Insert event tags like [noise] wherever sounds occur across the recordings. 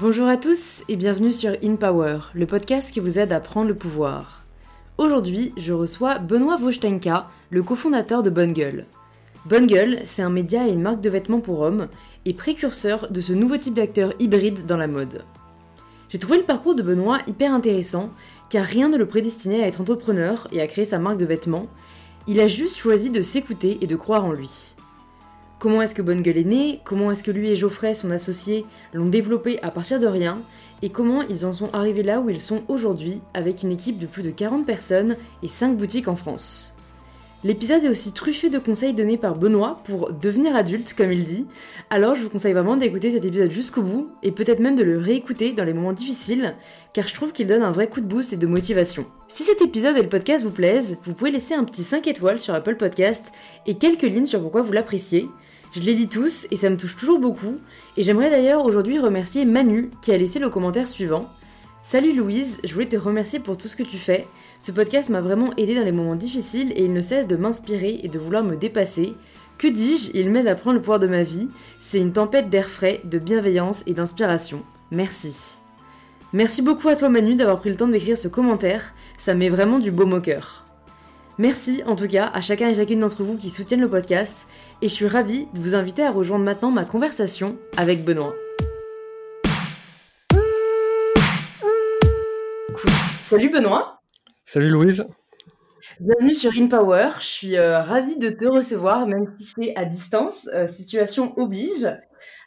Bonjour à tous et bienvenue sur In Power, le podcast qui vous aide à prendre le pouvoir. Aujourd'hui, je reçois Benoît Vostenka, le cofondateur de Bonne Gueule. Bonne c'est un média et une marque de vêtements pour hommes et précurseur de ce nouveau type d'acteur hybride dans la mode. J'ai trouvé le parcours de Benoît hyper intéressant car rien ne le prédestinait à être entrepreneur et à créer sa marque de vêtements, il a juste choisi de s'écouter et de croire en lui. Comment est-ce que Bonne Gueule est né? Comment est-ce que lui et Geoffrey, son associé, l'ont développé à partir de rien? Et comment ils en sont arrivés là où ils sont aujourd'hui, avec une équipe de plus de 40 personnes et 5 boutiques en France? L'épisode est aussi truffé de conseils donnés par Benoît pour devenir adulte, comme il dit. Alors je vous conseille vraiment d'écouter cet épisode jusqu'au bout et peut-être même de le réécouter dans les moments difficiles, car je trouve qu'il donne un vrai coup de boost et de motivation. Si cet épisode et le podcast vous plaisent, vous pouvez laisser un petit 5 étoiles sur Apple Podcast et quelques lignes sur pourquoi vous l'appréciez. Je les lis tous et ça me touche toujours beaucoup. Et j'aimerais d'ailleurs aujourd'hui remercier Manu qui a laissé le commentaire suivant. Salut Louise, je voulais te remercier pour tout ce que tu fais. Ce podcast m'a vraiment aidé dans les moments difficiles et il ne cesse de m'inspirer et de vouloir me dépasser. Que dis-je Il m'aide à prendre le pouvoir de ma vie. C'est une tempête d'air frais, de bienveillance et d'inspiration. Merci. Merci beaucoup à toi Manu d'avoir pris le temps d'écrire ce commentaire, ça met vraiment du baume au cœur. Merci en tout cas à chacun et chacune d'entre vous qui soutiennent le podcast et je suis ravie de vous inviter à rejoindre maintenant ma conversation avec Benoît. Salut Benoît. Salut Louise. Bienvenue sur InPower. Je suis euh, ravie de te recevoir, même si c'est à distance. Euh, situation oblige.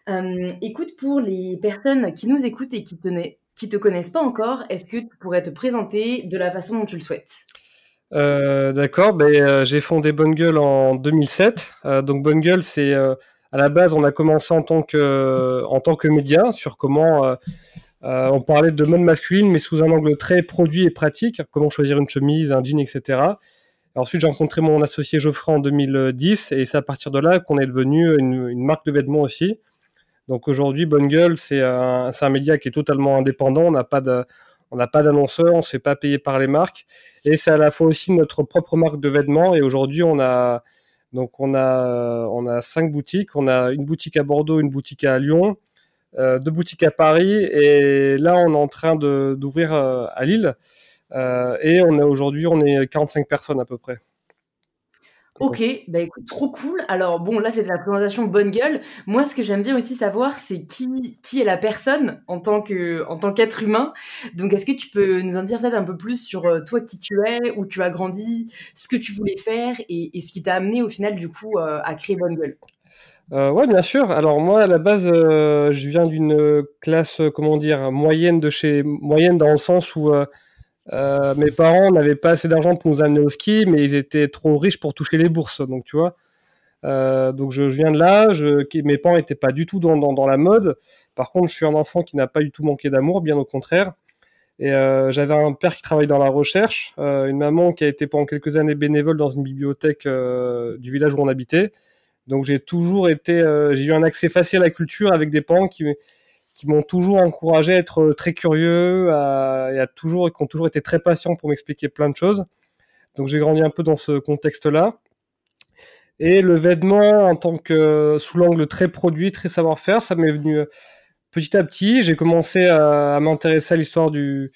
Euh, écoute, pour les personnes qui nous écoutent et qui te, qui te connaissent pas encore, est-ce que tu pourrais te présenter de la façon dont tu le souhaites? D'accord, ben, j'ai fondé Bonne Gueule en 2007. donc Bonne Gueule, c'est à la base, on a commencé en tant que, média sur comment euh, on parlait de mode masculine, mais sous un angle très produit et pratique, comment choisir une chemise, un jean, etc. ensuite, j'ai rencontré mon associé Geoffrey en 2010, et c'est à partir de là qu'on est devenu une, marque de vêtements aussi. Donc aujourd'hui, Bonne Gueule, c'est un, média qui est totalement indépendant, on n'a pas d'annonceur, on ne se fait pas payer par les marques, et c'est à la fois aussi notre propre marque de vêtements, et aujourd'hui, on a... Donc on a, on a cinq boutiques. On a une boutique à Bordeaux, une boutique à Lyon, euh, deux boutiques à Paris et là on est en train d'ouvrir euh, à Lille euh, et on est aujourd'hui on est 45 personnes à peu près. Ok, bah écoute, trop cool. Alors bon, là c'est de la présentation bonne gueule. Moi, ce que j'aime bien aussi savoir, c'est qui, qui est la personne en tant que en tant qu'être humain. Donc, est-ce que tu peux nous en dire peut-être un peu plus sur toi qui tu es, où tu as grandi, ce que tu voulais faire et, et ce qui t'a amené au final du coup à créer bonne gueule? Euh, ouais, bien sûr. Alors moi, à la base, euh, je viens d'une classe, euh, comment dire, moyenne de chez moyenne dans le sens où euh, mes parents n'avaient pas assez d'argent pour nous amener au ski, mais ils étaient trop riches pour toucher les bourses. Donc tu vois. donc je, viens de là. Mes parents n'étaient pas du tout dans, la mode. Par contre, je suis un enfant qui n'a pas du tout manqué d'amour, bien au contraire. Et j'avais un père qui travaillait dans la recherche, une maman qui a été pendant quelques années bénévole dans une bibliothèque du village où on habitait. Donc j'ai toujours été, euh, j'ai eu un accès facile à la culture avec des parents qui, qui m'ont toujours encouragé à être euh, très curieux à, et toujours, qui ont toujours été très patients pour m'expliquer plein de choses. Donc j'ai grandi un peu dans ce contexte-là. Et le vêtement, en tant que sous l'angle très produit, très savoir-faire, ça m'est venu euh, petit à petit. J'ai commencé à, m'intéresser à l'histoire du,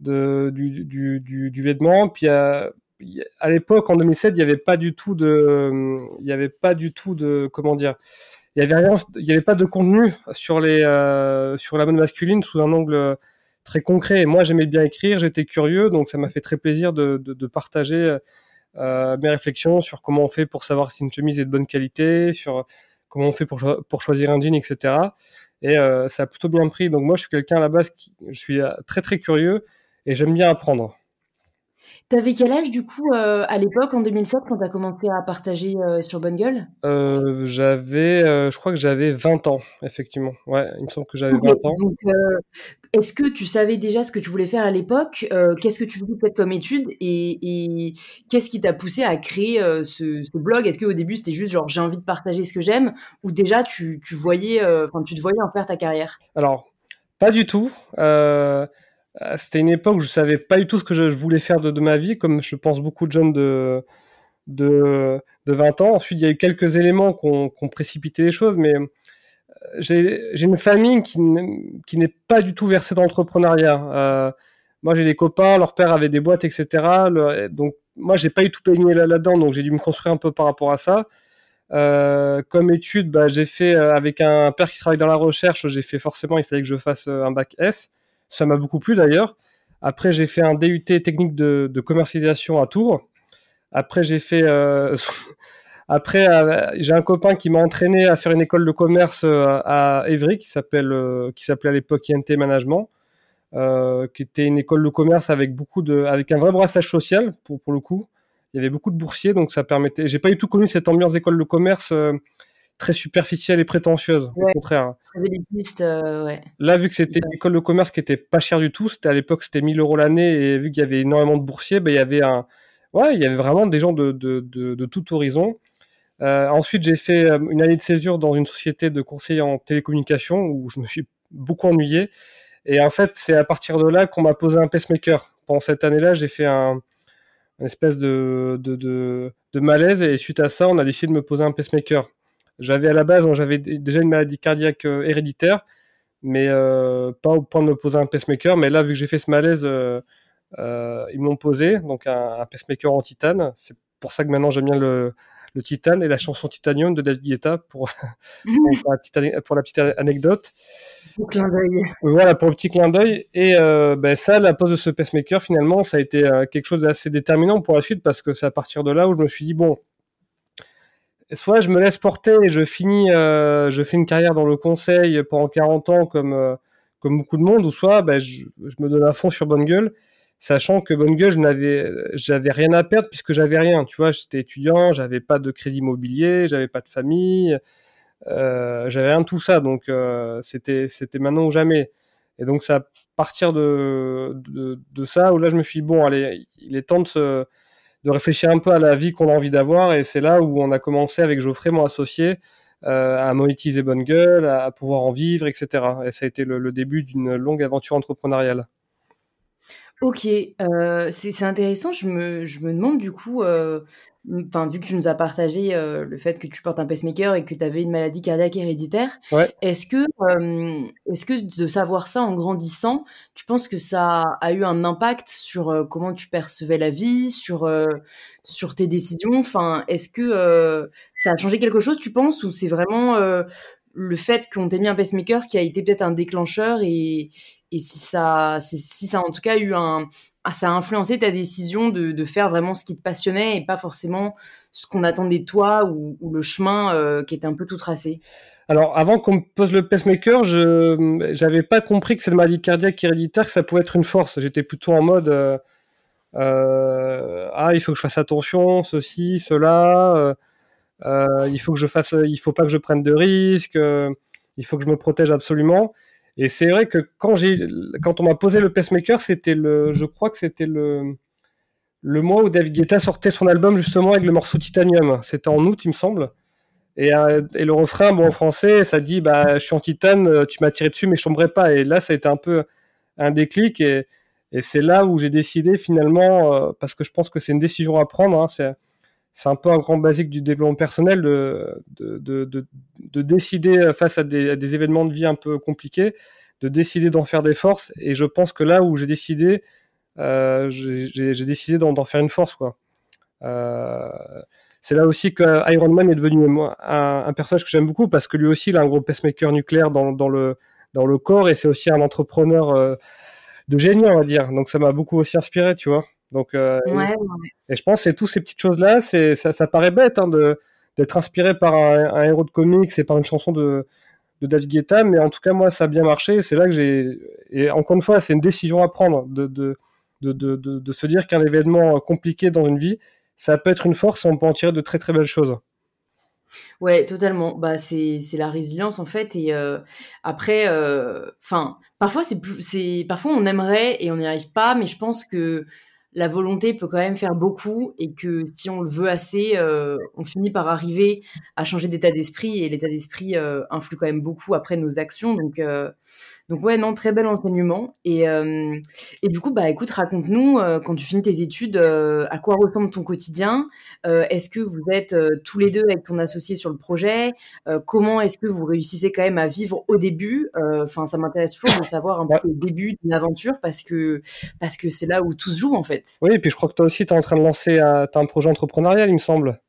du, du, du, vêtement. Puis à, à l'époque, en 2007, il n'y avait pas du tout de, il y avait pas du tout de, comment dire, il y avait rien, il y avait pas de contenu sur les, euh, sur la mode masculine sous un angle très concret. moi, j'aimais bien écrire, j'étais curieux, donc ça m'a fait très plaisir de, de, partager euh, mes réflexions sur comment on fait pour savoir si une chemise est de bonne qualité, sur comment on fait pour, pour choisir un jean, etc. Et euh, ça a plutôt bien pris. Donc moi, je suis quelqu'un à la base qui, je suis très très curieux et j'aime bien apprendre. T'avais quel âge du coup euh, à l'époque en 2007 quand tu as commencé à partager euh, sur Bonne Gueule euh, J'avais, je crois que j'avais 20 ans, effectivement. Ouais, il me semble que j'avais 20 ans. Donc, est-ce que tu savais déjà ce que tu voulais faire à l'époque? Qu'est-ce que tu voulais peut-être comme étude? Et, qu'est-ce qui t'a poussé à créer ce, blog? Est-ce qu'au début c'était juste genre j'ai envie de partager ce que j'aime? Ou déjà tu, tu voyais, tu te voyais en faire ta carrière? Alors, pas du tout. Euh, c'était une époque où je savais pas du tout ce que je, voulais faire de, ma vie, comme je pense beaucoup de jeunes de, de, 20 ans. Ensuite, il y a eu quelques éléments qui ont, précipité les choses, mais j'ai une famille qui n'est pas du tout versée dans l'entrepreneuriat. moi, j'ai des copains, leur père avait des boîtes, etc. donc, moi, j'ai pas eu tout baigné là-dedans, donc j'ai dû me construire un peu par rapport à ça. comme étude, bah, j'ai fait avec un père qui travaille dans la recherche, j'ai fait forcément, il fallait que je fasse un bac S. Ça m'a beaucoup plu d'ailleurs. Après, j'ai fait un DUT technique de, commercialisation à Tours. Après, j'ai fait. Euh, [laughs] après, euh, j'ai un copain qui m'a entraîné à faire une école de commerce euh, à Évry qui qui s'appelait à l'époque INT Management, qui était une école de commerce avec beaucoup de, avec un vrai brassage social pour pour le coup. Il y avait beaucoup de boursiers, donc ça permettait. J'ai pas du tout connu cette ambiance d'école de commerce très superficielle et prétentieuse, au contraire. Euh, Là, vu que c'était une école de commerce qui était pas chère du tout, c'était à l'époque c'était 1000 euros l'année et vu qu'il y avait énormément de boursiers, ben, il y avait un, ouais, il y avait vraiment des gens de, de, de, tout horizon. Euh, ensuite, j'ai fait euh, une année de césure dans une société de conseil en télécommunication où je me suis beaucoup ennuyé. Et en fait, c'est à partir de là qu'on m'a posé un pacemaker. Pendant cette année-là, j'ai fait un, une espèce de, de, de, de, malaise et suite à ça, on a décidé de me poser un pacemaker. J'avais à la base, j'avais déjà une maladie cardiaque euh, héréditaire, mais euh, pas au point de me poser un pacemaker. Mais là, vu que j'ai fait ce malaise, euh, ils m'ont posé donc un, pacemaker en titane. C'est pour ça que maintenant j'aime bien le, le titane et la chanson Titanium de David Guetta pour, [laughs] pour, la, petite, anecdote. Pour clin. Voilà, pour le petit clin d'œil. Et ben, ça, la pose de ce pacemaker, finalement, ça a été quelque chose d'assez déterminant pour la suite parce que c'est à partir de là où je me suis dit, bon, soit je me laisse porter et je finis, euh, je fais une carrière dans le conseil pendant 40 ans comme, euh, comme beaucoup de monde, ou soit ben, je, me donne à fond sur Bonne Gueule, sachant que Bonne Gueule, je n'avais, j'avais rien à perdre puisque j'avais rien. Tu vois, j'étais étudiant, j'avais pas de crédit immobilier, j'avais pas de famille, euh, j'avais rien de tout ça. Donc c'était, c'était maintenant ou jamais. Et donc c'est à partir de, de, de, ça où là je me suis dit, bon, allez, il est temps de se de réfléchir un peu à la vie qu'on a envie d'avoir. Et c'est là où on a commencé avec Geoffrey, mon associé, euh, à monétiser Bonne Gueule, à, pouvoir en vivre, etc. Et ça a été le début d'une longue aventure entrepreneuriale. Ok, euh, c'est intéressant. Je me, demande du coup, euh, enfin, vu que tu nous as partagé euh, le fait que tu portes un pacemaker et que tu avais une maladie cardiaque héréditaire, est-ce que, est-ce que de savoir ça en grandissant, tu penses que ça a eu un impact sur comment tu percevais la vie, sur, sur tes décisions? Enfin, est-ce que ça a changé quelque chose, tu penses, ou c'est vraiment le fait qu'on t'ait mis un pacemaker qui a été peut-être un déclencheur et, et si ça, si ça a en tout cas eu un, ah, ça a influencé ta décision de, faire vraiment ce qui te passionnait et pas forcément ce qu'on attendait de toi ou, le chemin euh, qui était un peu tout tracé? Alors, avant qu'on me pose le pacemaker, je n'avais pas compris que cette maladie cardiaque héréditaire, que ça pouvait être une force. J'étais plutôt en mode euh, euh, ah, il faut que je fasse attention, ceci, cela. il faut faut pas que je prenne de risques. il faut que je me protège absolument. Et c'est vrai que quand, j'ai, quand on m'a posé le pacemaker, c'était le, je crois que c'était le, le mois où David Guetta sortait son album justement avec le morceau Titanium. C'était en août, il me semble. Et, euh, et, le refrain, bon, en français, ça dit bah, Je suis en titane, euh, tu m'as tiré dessus, mais je tomberai pas. Et là, ça a été un peu un déclic. Et, et c'est là où j'ai décidé finalement, euh, parce que je pense que c'est une décision à prendre, hein, c'est, un peu un grand basique du développement personnel de, de, de, de décider face à des, événements de vie un peu compliqués, de décider d'en faire des forces. Et je pense que là où j'ai décidé, euh, j'ai décidé d'en faire une force. quoi. Euh, c'est là aussi que Iron Man est devenu un, un personnage que j'aime beaucoup parce que lui aussi il a un gros pacemaker nucléaire dans, dans, le, dans le corps et c'est aussi un entrepreneur euh, de génie, on va dire. Donc ça m'a beaucoup aussi inspiré, tu vois. Donc, euh, et, je pense que toutes ces petites choses-là, ça, ça, paraît bête hein, d'être inspiré par un, héros de comics et par une chanson de, de David Guetta, mais en tout cas, moi, ça a bien marché. C'est là que j'ai. Et encore une fois, c'est une décision à prendre de, de, de, de, se dire qu'un événement compliqué dans une vie, ça peut être une force et on peut en tirer de très très belles choses. Ouais, totalement. Bah, c'est, la résilience en fait. Et euh, après, euh, enfin, parfois c'est c'est, parfois on aimerait et on n'y arrive pas, mais je pense que la volonté peut quand même faire beaucoup et que si on le veut assez, euh, on finit par arriver à changer d'état d'esprit et l'état d'esprit euh, influe quand même beaucoup après nos actions. Donc, euh, Donc ouais, non, très bel enseignement. Et, euh, et du coup, bah écoute, raconte-nous, euh, quand tu finis tes études, euh, à quoi ressemble ton quotidien Est-ce que vous êtes tous les deux avec ton associé sur le projet? Comment est-ce que vous réussissez quand même à vivre au début? Enfin, ça m'intéresse toujours de savoir un peu le début d'une aventure parce que parce que c'est là où tout se joue en fait. Oui, et puis je crois que toi aussi, tu es en train de lancer un projet entrepreneurial, il me semble.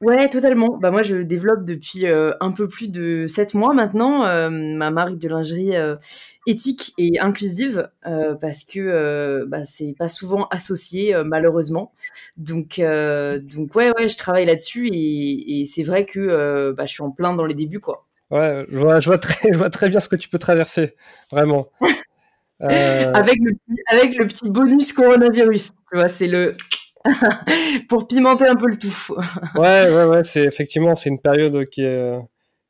Ouais, totalement. Bah, moi, je développe depuis euh, un peu plus de sept mois maintenant euh, ma marque de lingerie euh, éthique et inclusive parce que bah, c'est pas souvent associé malheureusement. Donc, donc ouais, ouais, je travaille là-dessus et, c'est vrai que bah, je suis en plein dans les débuts, quoi. Ouais, je vois, je vois, très, je vois très bien ce que tu peux traverser, vraiment. [laughs] avec, le petit, avec le petit bonus coronavirus, tu vois, c'est le [laughs] pour pimenter un peu le tout. [laughs] ouais, ouais, ouais, c'est effectivement c'est une période qui est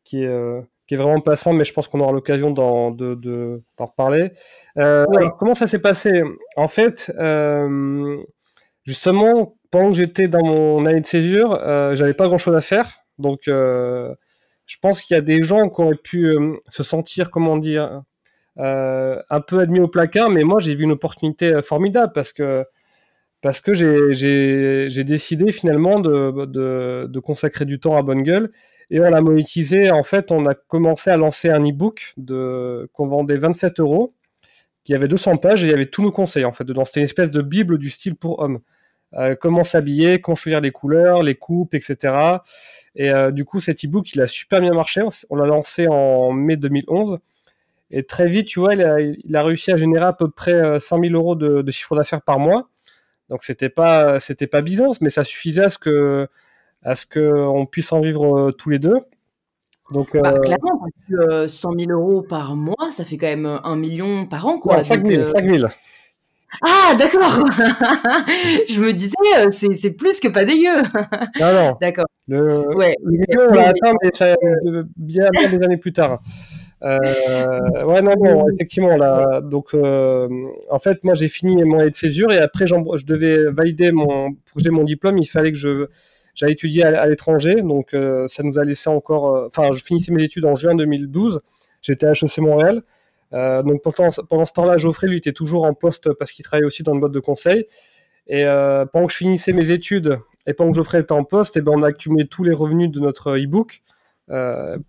qui est euh, qui est vraiment passante, mais je pense qu'on aura l'occasion d'en de, de, reparler. Euh, comment ça s'est passé? En fait, euh, justement, pendant que j'étais dans mon année de césure, j'avais pas grand chose à faire, donc je pense qu'il y a des gens qui auraient pu se sentir, comment dire, un peu admis au placard, mais moi j'ai vu une opportunité formidable parce que parce que j'ai décidé finalement de, consacrer du temps à Bonne Gueule et on l'a monétisé. En fait, on a commencé à lancer un e-book qu'on vendait 27 euros, qui avait 200 pages et il y avait tous nos conseils en fait dedans. C'était une espèce de bible du style pour hommes. Euh, comment s'habiller, comment choisir les couleurs, les coupes, etc. Et euh, du coup, cet e-book, il a super bien marché. On l'a lancé en mai 2011. Et très vite, tu vois, il a, réussi à générer à peu près 100 euh, 000 euros de chiffre d'affaires par mois. Donc c'était pas c'était pas Byzance, mais ça suffisait à ce que à ce que puisse en vivre euh, tous les deux. Donc, bah, euh, clairement, parce que 100 euh, 000 euros par mois, ça fait quand même un million par an, quoi. 5 000, 5 000. Ah, d'accord. [laughs] je me disais, c'est plus que pas dégueu. [laughs] non, non. D'accord. Le, ouais. le million, on l'a atteint, mais ça, bien, bien des années plus tard. Euh, ouais, non, non, effectivement, là, donc, euh, en fait, moi, j'ai fini mon année de césure et après, je devais valider mon, pour j'ai mon diplôme, il fallait que je, j'aille étudier à, l'étranger, donc euh, ça nous a laissé encore, euh, enfin, je finissais mes études en juin 2012, j'étais à HEC Montréal, donc pendant, pendant ce temps-là, Geoffrey, lui, était toujours en poste parce qu'il travaillait aussi dans une boîte de conseil, et pendant que je finissais mes études et pendant que Geoffrey était en poste, et eh ben, on a accumulé tous les revenus de notre e-book,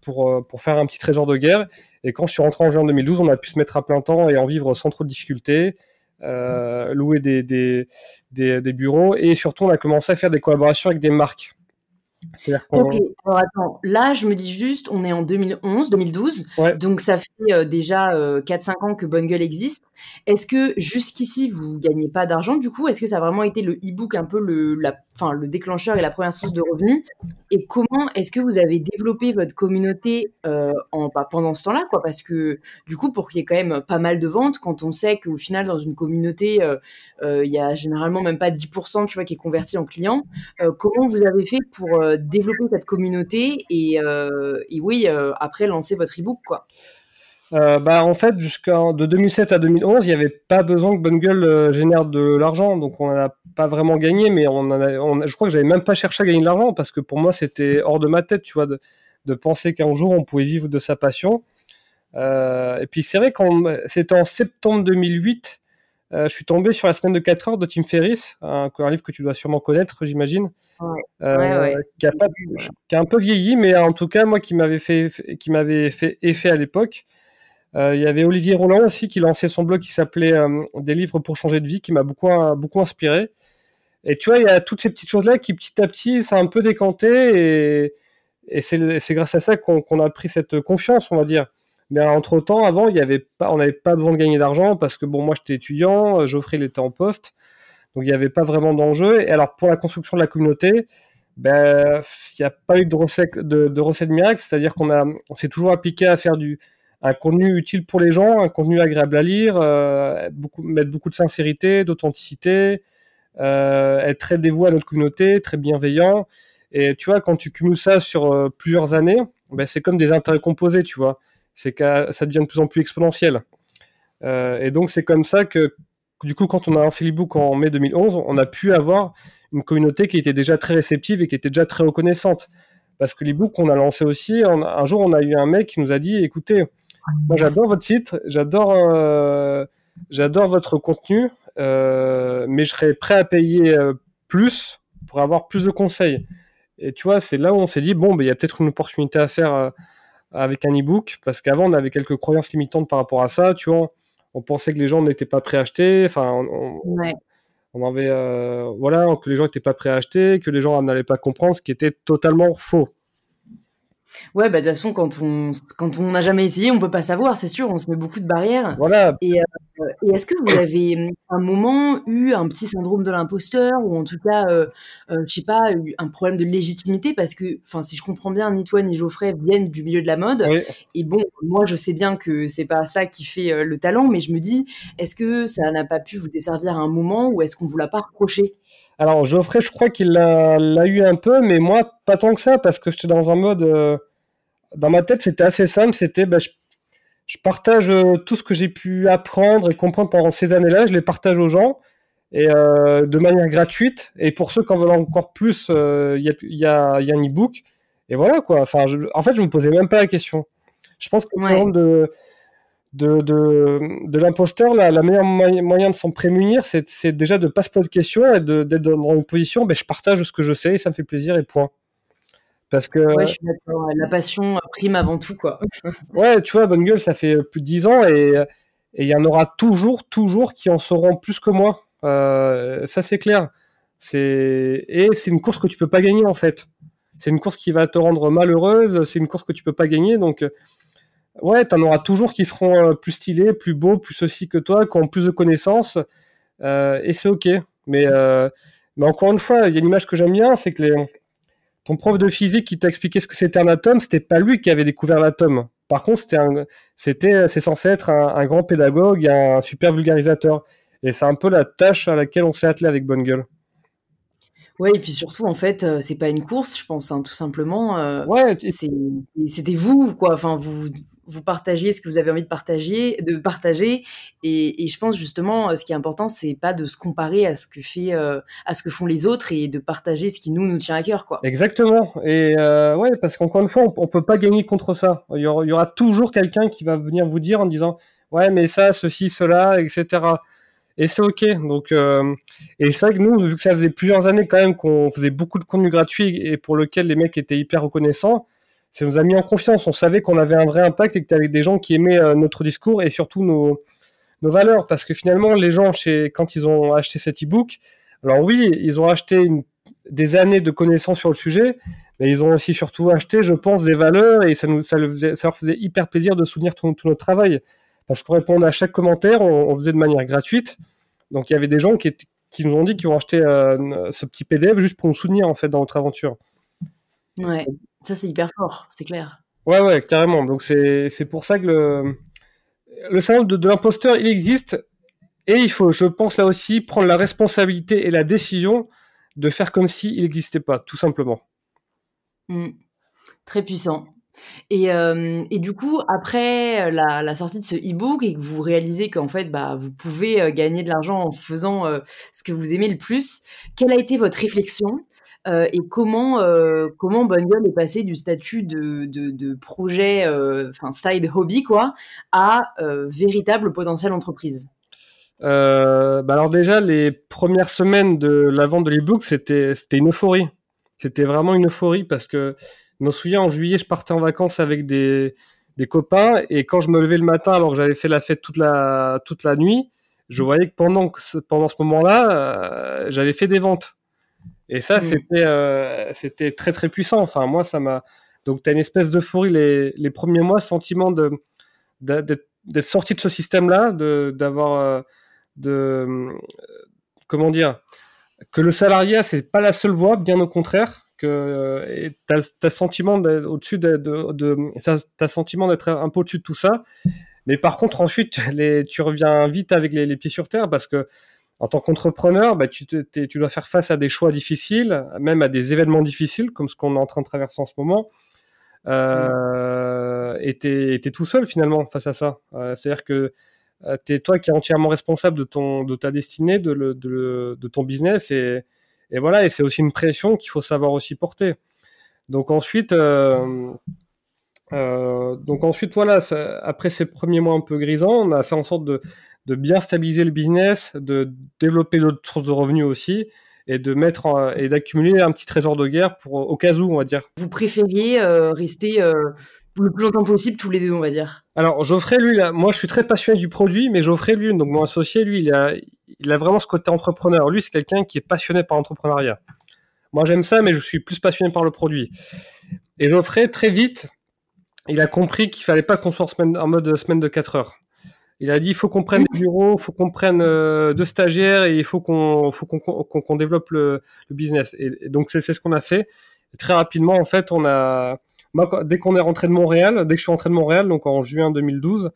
pour, euh, pour faire un petit trésor de guerre. Et quand je suis rentré en juin 2012, on a pu se mettre à plein temps et en vivre sans trop de difficultés. Euh, louer des, des, des, des, bureaux et surtout on a commencé à faire des collaborations avec des marques. Ok, alors attends, là je me dis juste, on est en 2011, 2012, donc ça fait euh, déjà 4-5 euh, ans que Bonne Gueule existe. Est-ce que jusqu'ici vous gagnez pas d'argent du coup? Est-ce que ça a vraiment été le e-book un peu le, la, enfin, le déclencheur et la première source de revenus Et comment est-ce que vous avez développé votre communauté euh, bah, pendant ce temps-là quoi? Parce que du coup, pour qu'il y ait quand même pas mal de ventes, quand on sait qu'au final dans une communauté, il y a généralement même pas 10% tu vois, qui est converti en client, comment vous avez fait pour développer cette communauté et, euh, oui, euh, après lancer votre e-book quoi? Euh, bah, en fait, jusqu'en de 2007 à 2011, il n'y avait pas besoin que Bonne Gueule génère de l'argent, donc on n'a pas vraiment gagné, mais on, a, je crois que j'avais même pas cherché à gagner de l'argent parce que pour moi c'était hors de ma tête, tu vois, de, de penser qu'un jour on pouvait vivre de sa passion. et puis c'est vrai quand c'était en septembre 2008 euh, je suis tombé sur la semaine de 4 heures de Tim Ferriss, un, livre que tu dois sûrement connaître, j'imagine, euh, qui, a un peu vieilli, mais en tout cas, moi, qui m'avait fait, qui m'avait fait effet à l'époque. Euh, il y avait Olivier Roland aussi qui lançait son blog qui s'appelait Des livres pour changer de vie, qui m'a beaucoup, beaucoup inspiré. Et tu vois, il y a toutes ces petites choses-là qui, petit à petit, ça a un peu décanté. Et, c'est grâce à ça qu'on a pris cette confiance, on va dire. Mais entre temps, avant, il y avait pas, on n'avait pas besoin de gagner d'argent parce que bon, moi j'étais étudiant, euh, Geoffrey il était en poste, donc il n'y avait pas vraiment d'enjeu. Et alors pour la construction de la communauté, ben il n'y a pas eu de recette de, de miracle, c'est-à-dire qu'on on s'est toujours appliqué à faire du un contenu utile pour les gens, un contenu agréable à lire, euh, mettre beaucoup de sincérité, d'authenticité, euh, être très dévoué à notre communauté, très bienveillant. Et tu vois, quand tu cumules ça sur plusieurs années, ben, c'est comme des intérêts composés, tu vois c'est que ça devient de plus en plus exponentiel. Euh, et donc c'est comme ça que, du coup, quand on a lancé l'ebook en mai 2011, on a pu avoir une communauté qui était déjà très réceptive et qui était déjà très reconnaissante. Parce que l'ebook qu'on a lancé aussi, un jour on a eu un mec qui nous a dit, écoutez, moi j'adore votre site, j'adore j'adore votre contenu, mais je serais prêt à payer plus pour avoir plus de conseils. Et tu vois, c'est là où on s'est dit, bon, ben, il y a peut-être une opportunité à faire euh, avec un e-book, parce qu'avant, on avait quelques croyances limitantes par rapport à ça, tu vois. On pensait que les gens n'étaient pas prêts à acheter, enfin, on, on avait, euh, voilà, que les gens n'étaient pas prêts à acheter, que les gens n'allaient pas comprendre, ce qui était totalement faux. Ouais, bah de toute façon, quand on quand on n'a jamais essayé, on peut pas savoir, c'est sûr, on se met beaucoup de barrières. Voilà. Et, euh, et est-ce que vous avez hum, un moment eu un petit syndrome de l'imposteur ou en tout cas, euh, euh, je sais pas, eu un problème de légitimité? Parce que, enfin, si je comprends bien, ni toi ni Geoffrey viennent du milieu de la mode. Et bon, moi, je sais bien que c'est pas ça qui fait euh, le talent, mais je me dis, est-ce que ça n'a pas pu vous desservir à un moment ou est-ce qu'on vous l'a pas reproché? Alors Geoffrey, je crois qu'il l'a eu un peu, mais moi pas tant que ça, parce que j'étais dans un mode... Euh, dans ma tête, c'était assez simple, c'était bah, je, partage euh, tout ce que j'ai pu apprendre et comprendre pendant ces années-là, je les partage aux gens, et euh, de manière gratuite, et pour ceux qui en veulent encore plus, il y, a, un e-book, et voilà quoi, enfin, en fait, je me posais même pas la question. Je pense que ouais. de de, de, de l'imposteur, la, la meilleure moyen de s'en prémunir, c'est déjà de ne pas se poser de questions et d'être dans une position, ben, je partage ce que je sais et ça me fait plaisir et point. Parce que. Ouais, je suis d'accord. La passion prime avant tout, quoi. [laughs] ouais, tu vois, Bonne Gueule, ça fait plus de 10 ans et il y en aura toujours, toujours qui en sauront plus que moi. Euh, ça, c'est clair. Et c'est une course que tu peux pas gagner, en fait. C'est une course qui va te rendre malheureuse, c'est une course que tu peux pas gagner. Donc, ouais, t'en auras toujours qui seront euh, plus stylés, plus beaux, plus ceci que toi, qui ont plus de connaissances, euh, et c'est ok. Mais, euh, mais encore une fois, il y a une image que j'aime bien, c'est que ton prof de physique qui t'a expliqué ce que c'était un atome, c'était pas lui qui avait découvert l'atome. Par contre, c'était, c'est censé être un, grand pédagogue, un super vulgarisateur. Et c'est un peu la tâche à laquelle on s'est attelé avec Bonne Gueule. Ouais, et puis surtout, en fait, c'est pas une course, je pense, hein, tout simplement. ouais, c'était vous, quoi. Enfin, vous, vous partagez ce que vous avez envie de partager, de partager. Et, je pense justement, euh, ce qui est important, c'est pas de se comparer à ce que fait, euh, à ce que font les autres et de partager ce qui nous nous tient à cœur, quoi. Exactement. Et euh, ouais, parce qu'encore une fois, on, peut pas gagner contre ça. Il y aura, toujours quelqu'un qui va venir vous dire en disant, ouais, mais ça, ceci, cela, etc. Et c'est ok. Donc, et c'est vrai que nous, vu que ça faisait plusieurs années quand même qu'on faisait beaucoup de contenu gratuit et pour lequel les mecs étaient hyper reconnaissants ça nous a mis en confiance. On savait qu'on avait un vrai impact et que tu avais des gens qui aimaient euh, notre discours et surtout nos, nos valeurs. Parce que finalement, les gens, quand ils ont acheté cet e-book, alors oui, ils ont acheté des années de connaissances sur le sujet, mais ils ont aussi surtout acheté, je pense, des valeurs et ça, nous, ça, leur faisait hyper plaisir de soutenir tout, notre travail. Parce que pour répondre à chaque commentaire, on, faisait de manière gratuite. Donc il y avait des gens qui, qui nous ont dit qu'ils ont acheté euh, ce petit PDF juste pour nous soutenir en fait dans notre aventure. Ouais. Ça, c'est hyper fort, c'est clair. Ouais, ouais, carrément. Donc, c'est pour ça que le, le syndrome de, l'imposteur, il existe. Et il faut, je pense, là aussi, prendre la responsabilité et la décision de faire comme s'il n'existait pas, tout simplement. Mmh. Très puissant. Et, euh, et, du coup, après la, la sortie de ce e-book et que vous réalisez qu'en fait, bah, vous pouvez euh, gagner de l'argent en faisant euh, ce que vous aimez le plus, quelle a été votre réflexion euh, et comment euh, comment Bungle est passé du statut de, de, de projet, euh, enfin side hobby quoi, à véritable potentiel entreprise? bah alors déjà les premières semaines de la vente de l'ebook c'était c'était une euphorie, c'était vraiment une euphorie parce que je me souviens en juillet je partais en vacances avec des des copains et quand je me levais le matin alors que j'avais fait la fête toute la toute la nuit, je voyais que pendant pendant ce moment-là j'avais fait des ventes. Et ça, mm. c'était, euh, c'était très très puissant. Enfin, moi, ça m'a. Donc, tu as une espèce d'euphorie les, les premiers mois, sentiment de, d'être, sorti de ce système-là, de, d'avoir. Euh, de, euh, comment dire Que le salariat, c'est pas la seule voie, bien au contraire. Que tu as, sentiment d'être au-dessus de. de, de sentiment d'être un peu au-dessus de tout ça. Mais par contre, ensuite, les, tu reviens vite avec les, les pieds sur terre parce que en tant qu'entrepreneur, bah, tu, dois faire face à des choix difficiles, même à des événements difficiles, comme ce qu'on est en train de traverser en ce moment. Euh, et tu es, tout seul finalement face à ça. Euh, c'est-à-dire que euh, tu es toi qui es entièrement responsable de, ta destinée, de, ton business. Et, voilà, et c'est aussi une pression qu'il faut savoir aussi porter. Donc ensuite, donc ensuite, voilà, après ces premiers mois un peu grisants, on a fait en sorte de, de bien stabiliser le business, de développer d'autres sources de revenus aussi, et de mettre et d'accumuler un petit trésor de guerre pour au cas où, on va dire. Vous préfériez rester le plus longtemps possible tous les deux, on va dire. Alors Geoffrey, lui, là, moi je suis très passionné du produit, mais Geoffrey, lui, donc mon associé, lui, il a, il a vraiment ce côté entrepreneur. Lui, c'est quelqu'un qui est passionné par l'entrepreneuriat. Moi, j'aime ça, mais je suis plus passionné par le produit. Et Geoffrey, très vite, il a compris qu'il fallait pas qu'on soit en, mode semaine de 4 heures. Il a dit il faut qu'on prenne des bureaux, il faut qu'on prenne euh, deux stagiaires et il faut qu'on développe le, business. Et, donc c'est ce qu'on a fait. Très rapidement, en fait, on a dès qu'on est rentré de Montréal, dès que je suis rentré de Montréal, donc en juin 2012,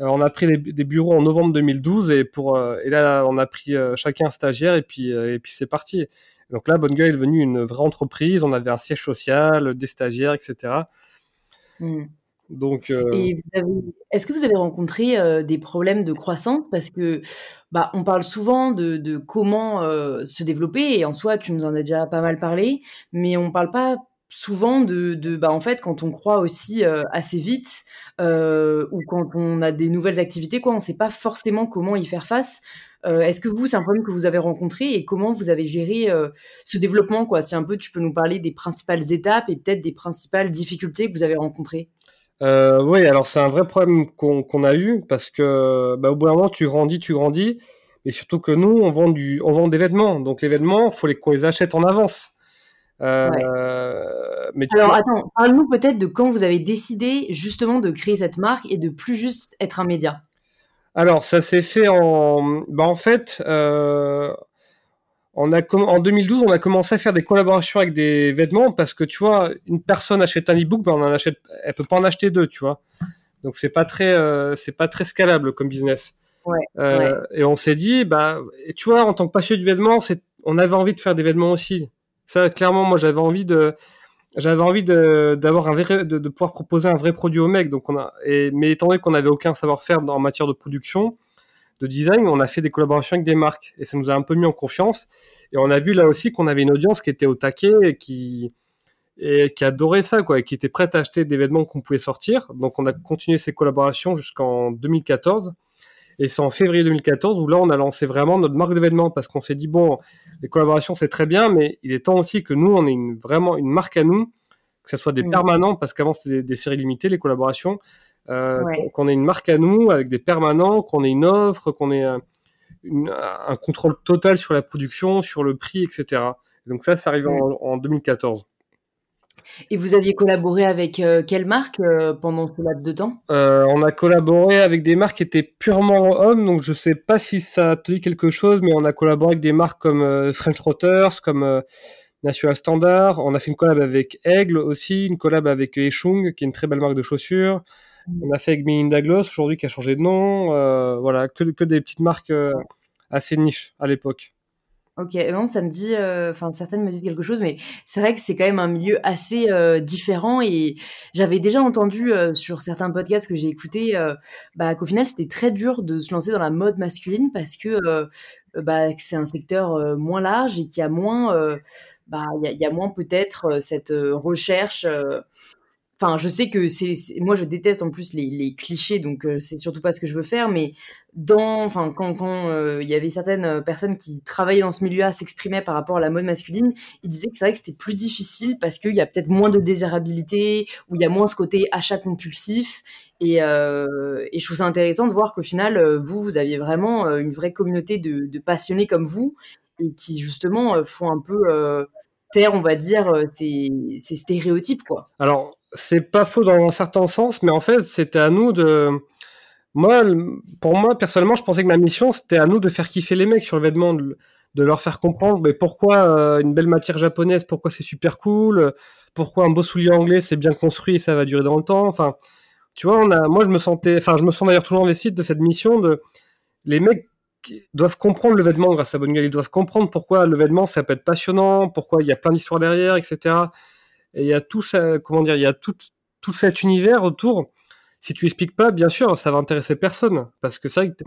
euh, on a pris des, bureaux en novembre 2012 et pour euh, et là on a pris chacun un stagiaire et puis et puis c'est parti. Donc là, Bonne Gueule est devenue une vraie entreprise. On avait un siège social, des stagiaires, etc. Donc, est-ce que vous avez rencontré des problèmes de croissance? Parce que bah, on parle souvent de, comment se développer, et en soi, tu nous en as déjà pas mal parlé, mais on parle pas souvent de, bah en fait quand on croit aussi euh, assez vite euh, ou quand on a des nouvelles activités quoi. On sait pas forcément comment y faire face. Euh, est-ce que vous c'est un problème que vous avez rencontré et comment vous avez géré ce développement quoi? Si un peu tu peux nous parler des principales étapes et peut-être des principales difficultés que vous avez rencontrées oui alors c'est un vrai problème qu'on a eu parce que bah, au bout d'un moment tu grandis tu grandis et surtout que nous on vend du on vend des vêtements. Donc les vêtements faut les qu'on les achète en avance. Euh, mais Alors attends, parle-nous peut-être de quand vous avez décidé justement de créer cette marque et de plus juste être un média. Alors ça s'est fait en, bah, en fait, euh, on a en 2012, on a commencé à faire des collaborations avec des vêtements parce que tu vois, une personne achète un e-book, ben on en achète, elle peut pas en acheter deux, tu vois. Donc c'est pas très, euh, c'est pas très scalable comme business. Ouais, euh, Et on s'est dit, bah, et tu vois, en tant que passionné du vêtement, c'est, on avait envie de faire des vêtements aussi. Ça, clairement, moi, j'avais envie de, j'avais envie de, d'avoir un vrai, de, de, pouvoir proposer un vrai produit au mec. Donc on a, et, mais étant donné qu'on n'avait aucun savoir-faire en matière de production, de design, on a fait des collaborations avec des marques et ça nous a un peu mis en confiance. Et on a vu là aussi qu'on avait une audience qui était au taquet et qui, et qui adorait ça, quoi, et qui était prête à acheter des vêtements qu'on pouvait sortir. Donc on a continué ces collaborations jusqu'en 2014. Et c'est en février 2014 où là, on a lancé vraiment notre marque d'événement parce qu'on s'est dit, bon, les collaborations, c'est très bien, mais il est temps aussi que nous, on ait une, vraiment une marque à nous, que ce soit des permanents, parce qu'avant, c'était des, séries limitées, les collaborations, euh, qu'on ait une marque à nous avec des permanents, qu'on ait une offre, qu'on ait un, un, contrôle total sur la production, sur le prix, etc. Donc ça, arrive en, en 2014. Et vous aviez collaboré avec euh, quelle marque euh, pendant ce laps de temps? Euh, On a collaboré avec des marques qui étaient purement hommes, donc je ne sais pas si ça te dit quelque chose, mais on a collaboré avec des marques comme French Rotters, comme National Standard. On a fait une collab avec Aigle aussi, une collab avec Echung, qui est une très belle marque de chaussures. On a fait avec Melinda Gloss aujourd'hui, qui a changé de nom. voilà, que, des petites marques assez niches à l'époque. Ok, non, ça me dit, euh, enfin certaines me disent quelque chose, mais c'est vrai que c'est quand même un milieu assez euh, différent et j'avais déjà entendu euh, sur certains podcasts que j'ai écoutés, bah, qu'au final c'était très dur de se lancer dans la mode masculine parce que bah, c'est un secteur moins large et qu'il a moins, bah, il y, a moins peut-être cette recherche Enfin, je sais que c'est, moi je déteste en plus les, clichés, donc euh, c'est surtout pas ce que je veux faire. Mais dans, enfin, quand quand euh, il y avait certaines euh, personnes qui travaillaient dans ce milieu-là, s'exprimaient par rapport à la mode masculine, ils disaient que c'est vrai que c'était plus difficile parce qu'il y a peut-être moins de désirabilité, ou il y a moins ce côté achat compulsif. Et, et je trouve ça intéressant de voir qu'au final, vous, vous aviez vraiment une vraie communauté de, de, passionnés comme vous et qui justement font un peu taire, on va dire, ces, ces stéréotypes, quoi. Alors c'est pas faux dans un certain sens, mais en fait, c'était à nous de. Moi, pour moi, personnellement, je pensais que ma mission, c'était à nous de faire kiffer les mecs sur le vêtement, de, leur faire comprendre mais pourquoi euh, une belle matière japonaise, pourquoi c'est super cool, pourquoi un beau soulier anglais, c'est bien construit et ça va durer dans le temps. Enfin, tu vois, on a, moi, je me sentais, enfin, je me sens d'ailleurs toujours investi de cette mission de. Les mecs doivent comprendre le vêtement grâce à Bonne Gueule, ils doivent comprendre pourquoi le vêtement, ça peut être passionnant, pourquoi il y a plein d'histoires derrière, etc. Et il y a tout ça, comment dire, il y a tout, tout cet univers autour. Si tu expliques pas, bien sûr, ça va intéresser personne. Parce que c'est vrai que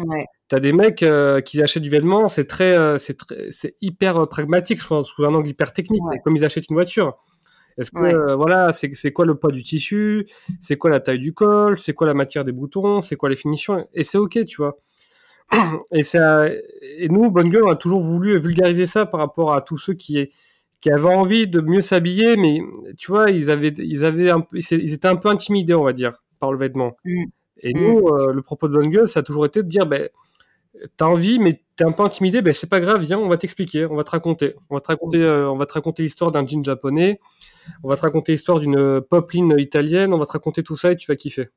tu as des mecs euh, qui achètent du vêtement, c'est très, euh, c'est très, c'est hyper euh, pragmatique, sous, sous, un angle hyper technique, comme ils achètent une voiture. Est-ce que voilà, c'est quoi le poids du tissu, c'est quoi la taille du col, c'est quoi la matière des boutons, c'est quoi les finitions, et c'est ok, tu vois. [clears throat] Et, ça, et nous, Bonne Gueule, on a toujours voulu vulgariser ça par rapport à tous ceux qui, qui avaient envie de mieux s'habiller, mais tu vois, ils, avaient, ils, avaient un, ils étaient un peu intimidés, on va dire, par le vêtement. Mm. Et mm. nous, euh, le propos de Bonne Gueule, ça a toujours été de dire, ben, t'as envie, mais t'es un peu intimidé, ben, c'est pas grave, viens, on va t'expliquer, on va te raconter. On va te raconter, euh, on va te raconter l'histoire d'un jean japonais, on va te raconter l'histoire d'une pop line italienne, on va te raconter tout ça et tu vas kiffer.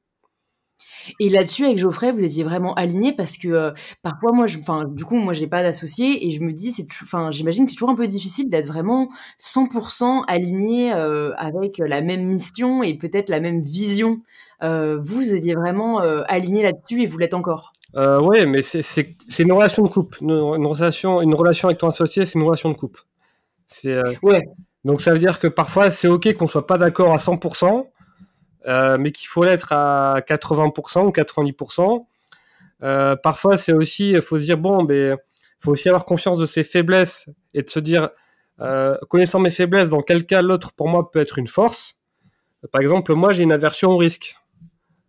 Et là-dessus, avec Geoffrey, vous étiez vraiment aligné parce que euh, parfois, moi, enfin, du coup, moi, j'ai pas d'associé et je me dis, c'est, enfin, j'imagine que c'est toujours un peu difficile d'être vraiment 100% aligné euh, avec la même mission et peut-être la même vision. Euh, vous étiez vraiment aligné là-dessus et vous l'êtes encore. oui, mais c'est une relation de couple. Une, relation, une relation avec ton associé, c'est une relation de couple. C'est ouais. Donc ça veut dire que parfois c'est ok qu'on soit pas d'accord à 100%, euh, mais qu'il faut l'être à 80% ou 90%. Euh, parfois, c'est aussi, il faut se dire, bon, il faut aussi avoir confiance de ses faiblesses et de se dire, euh, connaissant mes faiblesses, dans quel cas l'autre pour moi peut être une force. Par exemple, moi, j'ai une aversion au risque.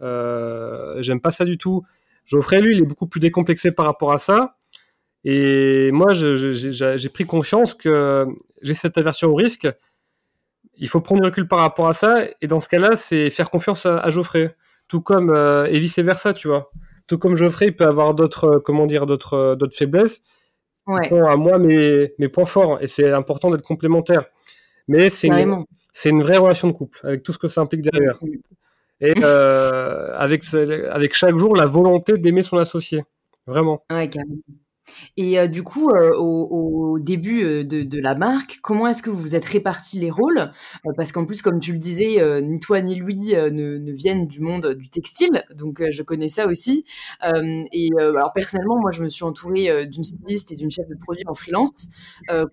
J'aime pas ça du tout. Geoffrey, lui, il est beaucoup plus décomplexé par rapport à ça. Et moi, j'ai pris confiance que j'ai cette aversion au risque il faut prendre du recul par rapport à ça. Et dans ce cas-là, c'est faire confiance à, Geoffrey. Tout comme, euh, et vice versa, tu vois. Tout comme Geoffrey peut avoir d'autres, euh, comment dire, d'autres, euh, d'autres faiblesses. Ouais. à moi mes, mes points forts. Et c'est important d'être complémentaire. Mais c'est une, c'est une vraie relation de couple, avec tout ce que ça implique derrière. Et avec, avec chaque jour, la volonté d'aimer son associé. Vraiment. Ouais, carrément. Et du coup, au, début de, la marque, comment est-ce que vous vous êtes répartis les rôles? Parce qu'en plus, comme tu le disais, ni toi ni lui ne, viennent du monde du textile, donc je connais ça aussi. et alors personnellement, moi, je me suis entourée d'une styliste et d'une chef de produit en freelance.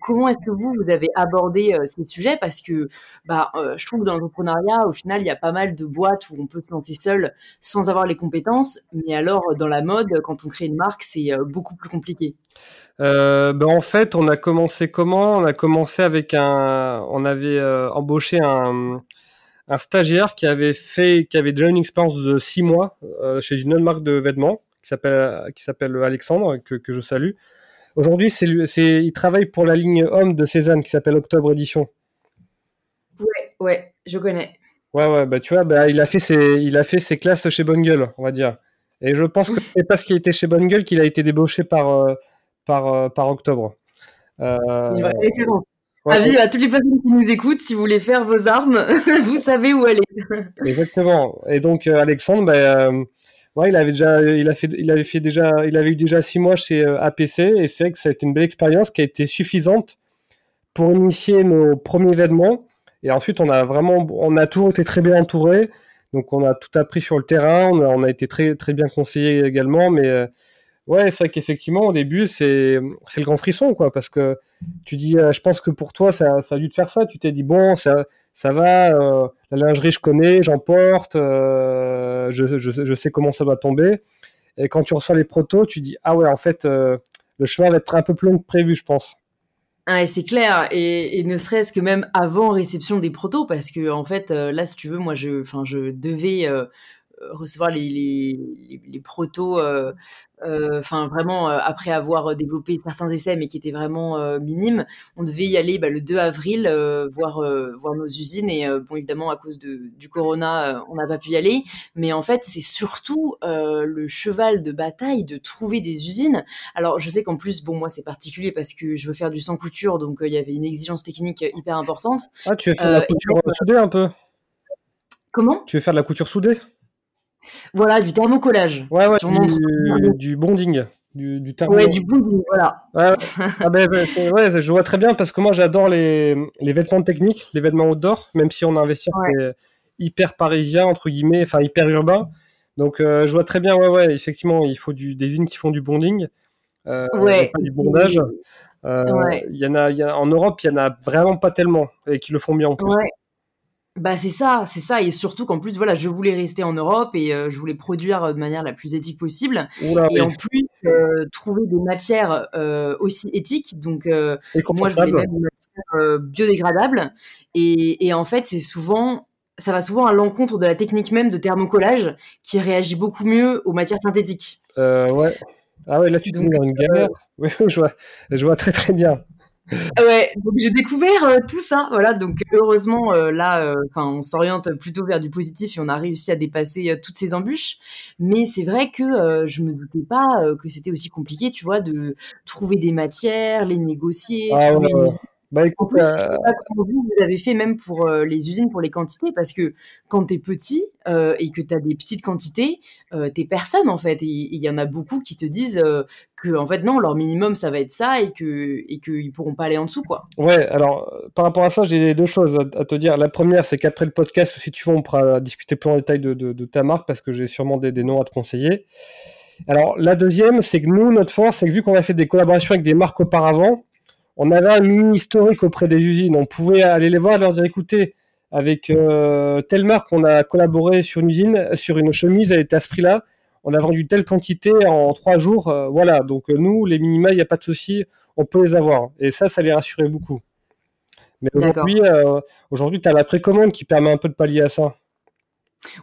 comment est-ce que vous, vous avez abordé ces sujets? Parce que bah, je trouve que dans l'entrepreneuriat, au final, il y a pas mal de boîtes où on peut se lancer seul sans avoir les compétences. Mais alors, dans la mode, quand on crée une marque, c'est beaucoup plus compliqué. Euh, ben en fait, on a commencé comment? On a commencé avec un. On avait euh, embauché un, un, stagiaire qui avait fait, qui avait déjà une expérience de six mois euh, chez une autre marque de vêtements qui s'appelle qui s'appelle Alexandre que, que, je salue. Aujourd'hui, c'est il travaille pour la ligne homme de Cézanne qui s'appelle Octobre Édition. Ouais, ouais, je connais. Ouais, ouais, bah tu vois, bah, il a fait ses, il a fait ses classes chez Bonne Gueule, on va dire. Et je pense que c'est parce qu'il était chez Bonne Gueule qu'il a été débauché par, euh, par, euh, par octobre. Euh, référence. Avis à toutes les personnes qui nous écoutent, si vous voulez faire vos armes, [laughs] vous savez où aller. [laughs] Exactement. Et donc Alexandre, ben, ouais, il avait déjà, il a fait, il avait fait déjà, il avait eu déjà six mois chez APC et c'est vrai que ça a été une belle expérience qui a été suffisante pour initier nos premiers événements. Et ensuite, on a vraiment, on a toujours été très bien entouré. Donc on a tout appris sur le terrain, on a, été très, très bien conseillé également, mais euh, ouais, c'est vrai qu'effectivement au début c'est le grand frisson, quoi, parce que tu dis, euh, je pense que pour toi ça, a dû te faire ça, tu t'es dit, bon, ça, ça va, euh, la lingerie je connais, j'en porte, je, je, je, sais comment ça va tomber, et quand tu reçois les protos, tu dis, ah ouais, en fait, le chemin va être un peu plus long que prévu, je pense. Ah, c'est clair, et, ne serait-ce que même avant réception des protos, parce que en fait, euh, là, si tu veux, moi, je, je devais euh, recevoir les, les, les, protos, euh, euh, enfin vraiment euh, après avoir développé certains essais, mais qui étaient vraiment minimes, on devait y aller bah, le 2 avril voir voir nos usines et bon évidemment à cause de, du corona, on n'a pas pu y aller, mais en fait c'est surtout le cheval de bataille de trouver des usines. Alors je sais qu'en plus bon moi c'est particulier parce que je veux faire du sans couture, donc il y avait une exigence technique hyper importante. Ah tu veux faire de la couture soudée un peu? Comment? Tu veux faire de la couture soudée? Voilà, du thermocollage. Ouais, ouais, du, du, bonding. Du, du thermo... Ouais, du bonding, voilà. Ouais, ah ben, ouais, je vois très bien parce que moi j'adore les, les, vêtements techniques, les vêtements outdoor, même si on investit ouais. hyper parisien, entre guillemets, enfin hyper urbain. Donc euh, je vois très bien, ouais, ouais, effectivement, il faut du, des vignes qui font du bonding, euh, ouais, pas du bondage. Euh, il y en a, y a, en Europe, il y en a vraiment pas tellement et qui le font bien en plus. Ouais. Bah c'est ça, c'est ça, et surtout qu'en plus voilà, je voulais rester en Europe et euh, je voulais produire de manière la plus éthique possible, Oula, et oui. en plus euh, trouver des matières euh, aussi éthiques. Donc moi je voulais même des matières biodégradables, et, et en fait c'est souvent ça va souvent à l'encontre de la technique même de thermocollage qui réagit beaucoup mieux aux matières synthétiques. Euh, ouais. Ah ouais, là tu te mets dans une galère. [laughs] Oui, je vois, je vois très très bien. [laughs] Ouais, donc j'ai découvert euh, tout ça, voilà. Donc heureusement euh, là, euh, enfin, on s'oriente plutôt vers du positif et on a réussi à dépasser euh, toutes ces embûches. Mais c'est vrai que euh, je me doutais pas euh, que c'était aussi compliqué, tu vois, de trouver des matières, les négocier, Ah trouver ouais, une ouais. Bah En écoute, plus, je euh, vous, vous avez fait même pour euh, les usines, pour les quantités, parce que quand t'es petit euh, et que t'as des petites quantités, euh, t'es personne en fait. Et il y en a beaucoup qui te disent que en fait non, leur minimum ça va être ça et que et qu'ils pourront pas aller en dessous quoi. ouais, alors par rapport à ça, j'ai deux choses à, à te dire. La première, c'est qu'après le podcast, si tu veux, on pourra discuter plus en détail de, de- de ta marque parce que j'ai sûrement des, des noms à te conseiller. Alors la deuxième, c'est que nous, notre force, c'est que vu qu'on a fait des collaborations avec des marques auparavant, on avait un mini historique auprès des usines. On pouvait aller les voir et leur dire écoutez, avec euh, telle marque, on a collaboré sur une usine, sur une chemise, elle était à ce prix-là. On a vendu telle quantité en trois jours. euh, voilà, donc euh, nous, les minima, il n'y a pas de souci, on peut les avoir. Et ça, ça les rassurait beaucoup. Mais aujourd'hui, euh, aujourd'hui, tu as la précommande qui permet un peu de pallier à ça.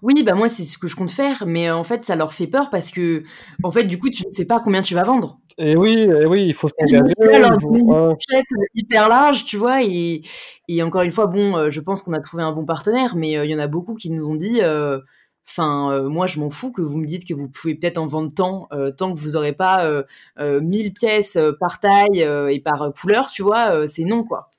Oui, bah moi c'est ce que je compte faire, mais en fait ça leur fait peur parce que en fait du coup tu ne sais pas combien tu vas vendre. Et oui, et oui, il faut s'engager. il faut- ouais. hyper large, tu vois, et, et encore une fois, bon, euh, je pense qu'on a trouvé un bon partenaire, mais euh, il y en a beaucoup qui nous ont dit, euh, enfin, euh, moi je m'en fous que vous me dites que vous pouvez peut-être en vendre tant, tant que vous aurez pas euh, euh, 1000 pièces par taille et par couleur, tu vois, c'est non quoi.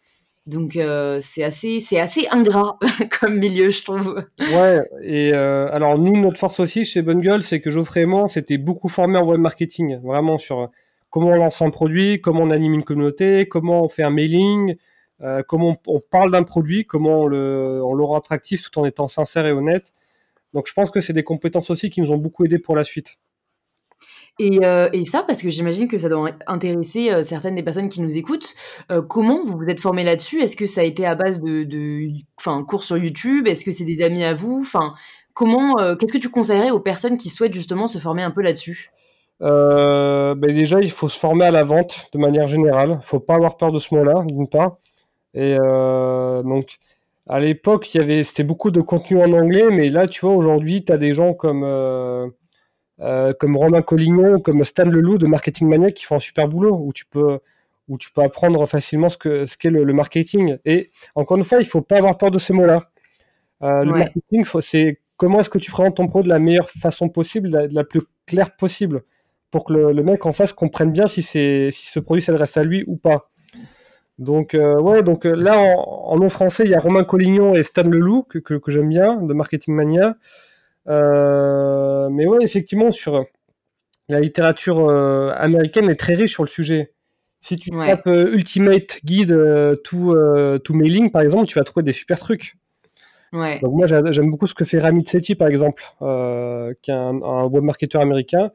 Donc euh, c'est assez, c'est assez ingrat [laughs] comme milieu, je trouve. Ouais, et euh, alors nous, notre force aussi chez Bonne Gueule, c'est que Geoffrey on s'était beaucoup formé en web marketing, vraiment sur comment on lance un produit, comment on anime une communauté, comment on fait un mailing, euh, comment on, parle d'un produit, comment on le, rend attractif tout en étant sincère et honnête. Donc je pense que c'est des compétences aussi qui nous ont beaucoup aidé pour la suite. Et, euh, et ça, parce que j'imagine que ça doit intéresser euh, certaines des personnes qui nous écoutent. Comment vous vous êtes formé là-dessus? Est-ce que ça a été à base de, de cours sur YouTube? Est-ce que c'est des amis à vous? Enfin, comment Qu'est-ce que tu conseillerais aux personnes qui souhaitent justement se former un peu là-dessus? Euh, ben déjà, il faut se former à la vente de manière générale. Il faut pas avoir peur de ce mot-là, d'une part. Et euh, donc, à l'époque, il y avait, c'était beaucoup de contenu en anglais, mais là, tu vois, aujourd'hui, tu as des gens comme, euh, euh, comme Romain Collignon, comme Stan Leloup de Marketing Mania qui font un super boulot, où tu peux, où tu peux apprendre facilement ce que, ce qu'est le, le marketing. Et encore une fois, il faut pas avoir peur de ces mots-là. Le marketing, c'est comment est-ce que tu présentes ton produit de la meilleure façon possible, de la, de la plus claire possible, pour que le, le mec en face comprenne bien si, si ce produit s'adresse à lui ou pas. Donc, euh, ouais, donc euh, là, en, en nom français, il y a Romain Collignon et Stan Leloup, que, que, que j'aime bien, de Marketing Mania. Euh, mais ouais, effectivement, sur la littérature américaine est très riche sur le sujet. Si tu Ouais. tapes Ultimate Guide to, to Mailing, par exemple, tu vas trouver des super trucs. Ouais. Donc moi, j'a- j'aime beaucoup ce que fait Ramit Sethi, par exemple, qui est un, un web marketeur américain.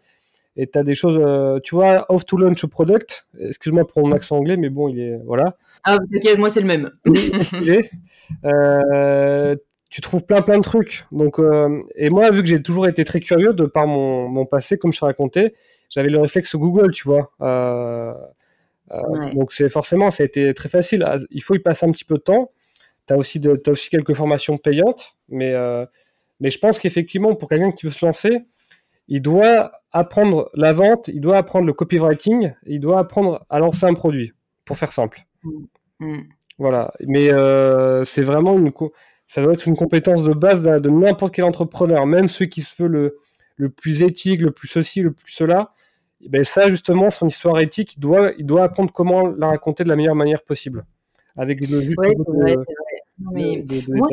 Et tu as des choses, euh, tu vois, How to Launch a Product. Excuse-moi pour mon accent anglais, mais bon, il est... Voilà. Ah, t'inquiète, moi c'est le même. [laughs] Euh, tu trouves plein plein de trucs. Donc, euh, et moi, vu que j'ai toujours été très curieux de par mon, mon passé, comme je t'ai raconté, j'avais le réflexe Google, tu vois. Ouais. Donc c'est forcément, ça a été très facile. Ah, Il faut y passer un petit peu de temps. Tu as aussi, de, aussi quelques formations payantes, mais, mais je pense qu'effectivement, pour quelqu'un qui veut se lancer, il doit apprendre la vente, il doit apprendre le copywriting, il doit apprendre à lancer un produit, pour faire simple. Mm. Voilà. Mais euh, c'est vraiment une, ça doit être une compétence de base de, de n'importe quel entrepreneur, même ceux qui se veulent le, le plus éthique, le plus ceci, le plus cela. Et ben ça, justement, son histoire éthique, il doit, il doit apprendre comment la raconter de la meilleure manière possible. Avec le juste Ouais, de- mais de- de moi,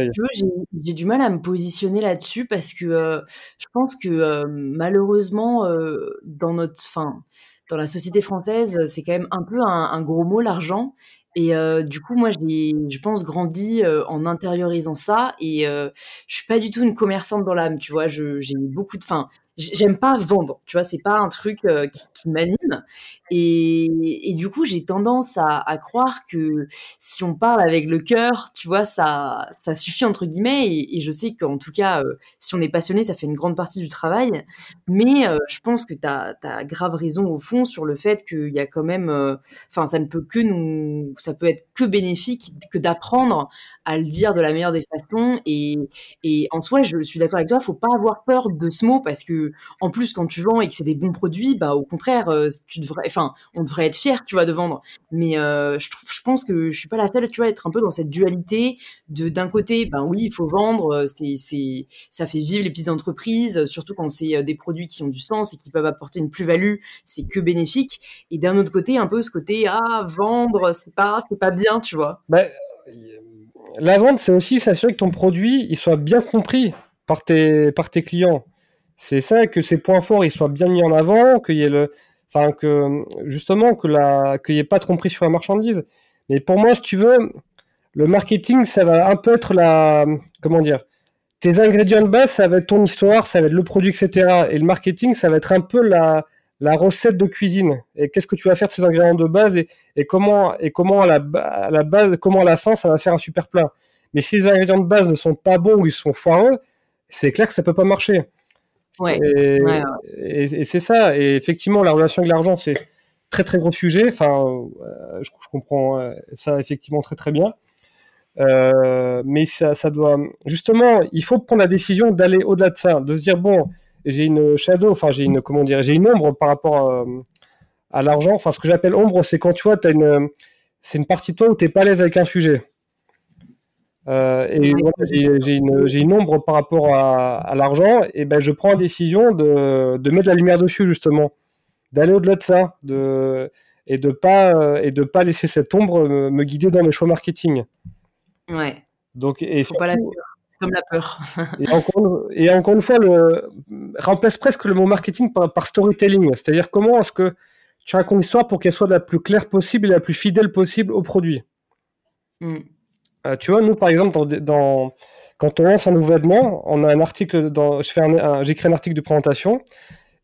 j'ai du mal à me positionner là-dessus parce que euh, je pense que euh, malheureusement, euh, dans notre, fin, dans la société française, c'est quand même un peu un, un gros mot l'argent. Et du coup, moi, j'ai, je pense, grandi en intériorisant ça. Et je suis pas du tout une commerçante dans l'âme, tu vois. J'ai beaucoup de, fin, j'aime pas vendre, tu vois, c'est pas un truc euh, qui, m'anime. Et, et, du coup, j'ai tendance à, croire que si on parle avec le cœur, tu vois, ça, ça suffit entre guillemets. Et, je sais qu'en tout cas, euh, si on est passionné, ça fait une grande partie du travail. Mais euh, je pense que tu as, as, grave raison au fond sur le fait qu'il y a quand même, enfin, ça ne peut que nous, ça peut être que bénéfique que d'apprendre à le dire de la meilleure des façons. Et, et en soi, je suis d'accord avec toi, faut pas avoir peur de ce mot parce que en plus, quand tu vends et que c'est des bons produits, bah au contraire, euh, tu devrais, enfin, on devrait être fier, tu vois, de vendre. Mais euh, je, trouve, je pense que je suis pas la seule, tu vois, à être un peu dans cette dualité de d'un côté, ben oui, il faut vendre, euh, c'est, c'est, ça fait vivre les petites entreprises, surtout quand c'est des produits qui ont du sens et qui peuvent apporter une plus-value, c'est que bénéfique. Et d'un autre côté, un peu ce côté, ah, vendre, c'est pas, c'est pas bien, tu vois. Bah, la vente, c'est aussi s'assurer que ton produit, il soit bien compris par tes, par tes clients c'est ça que ces points forts ils soient bien mis en avant, qu'il y ait le, enfin que justement que la, qu'il n'y ait pas de tromperie sur la marchandise. Mais pour moi, si tu veux, le marketing, ça va un peu être la, comment dire, tes ingrédients de base, ça va être ton histoire, ça va être le produit, etc. Et le marketing, ça va être un peu la, la recette de cuisine. Et qu'est-ce que tu vas faire de ces ingrédients de base et, et comment, et comment à la, à la base, comment à la fin, ça va faire un super plat. Mais si les ingrédients de base ne sont pas bons ou ils sont foireux, c'est clair que ça peut pas marcher. Ouais. Et, c'est ça. Et effectivement, la relation avec l'argent, c'est très très gros sujet. Enfin, euh, je, comprends euh, ça effectivement très très bien. Euh, mais ça, ça doit justement, il faut prendre la décision d'aller au-delà de ça, de se dire bon, j'ai une shadow, enfin j'ai une comment dire, j'ai une ombre par rapport à, l'argent. Enfin, ce que j'appelle ombre, c'est quand tu vois, as une, c'est une partie de toi où tu n'es pas à l'aise avec un sujet. Euh, et j'ai une, une, ombre par rapport à, l'argent, et ben je prends la décision de, de, mettre la lumière dessus justement, d'aller au-delà de ça, de, et de pas et de pas laisser cette ombre me, guider dans mes choix marketing. Ouais. Donc et Faut pas la comme la peur. [laughs] et, encore, et, encore, une fois, le, remplace presque le mot marketing par, par storytelling, c'est-à-dire comment est-ce que tu racontes l'histoire pour qu'elle soit la plus claire possible et la plus fidèle possible au produit. Mm. Euh, tu vois, nous, par exemple, quand on lance un événement, on a un article, dans, j'écris un article de présentation,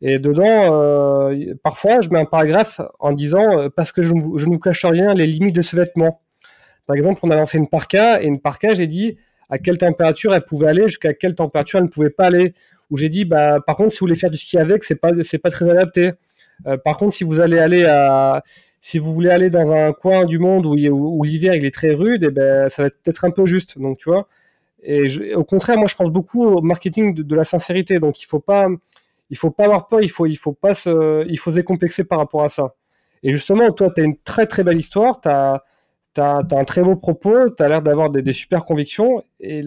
et dedans, euh, parfois, je mets un paragraphe en disant, euh, parce que je, ne vous cache rien, les limites de ce vêtement. Par exemple, on a lancé une parka, et une parka, j'ai dit à quelle température elle pouvait aller, jusqu'à quelle température elle ne pouvait pas aller. Où j'ai dit, bah, par contre, si vous voulez faire du ski avec, c'est pas, pas très adapté. par contre, si vous allez aller à, si vous voulez aller dans un coin du monde où, l'hiver il est très rude, eh ben, ça va être peut-être un peu juste. Donc, tu vois. Et au contraire, moi, je pense beaucoup au marketing de, la sincérité. Donc, il faut pas, il faut pas avoir peur. Il faut, il faut pas se, il faut se décomplexer par rapport à ça. Et justement, toi, tu as une très très belle histoire. Tu as, un très beau propos. Tu as l'air d'avoir des, des, super convictions. Et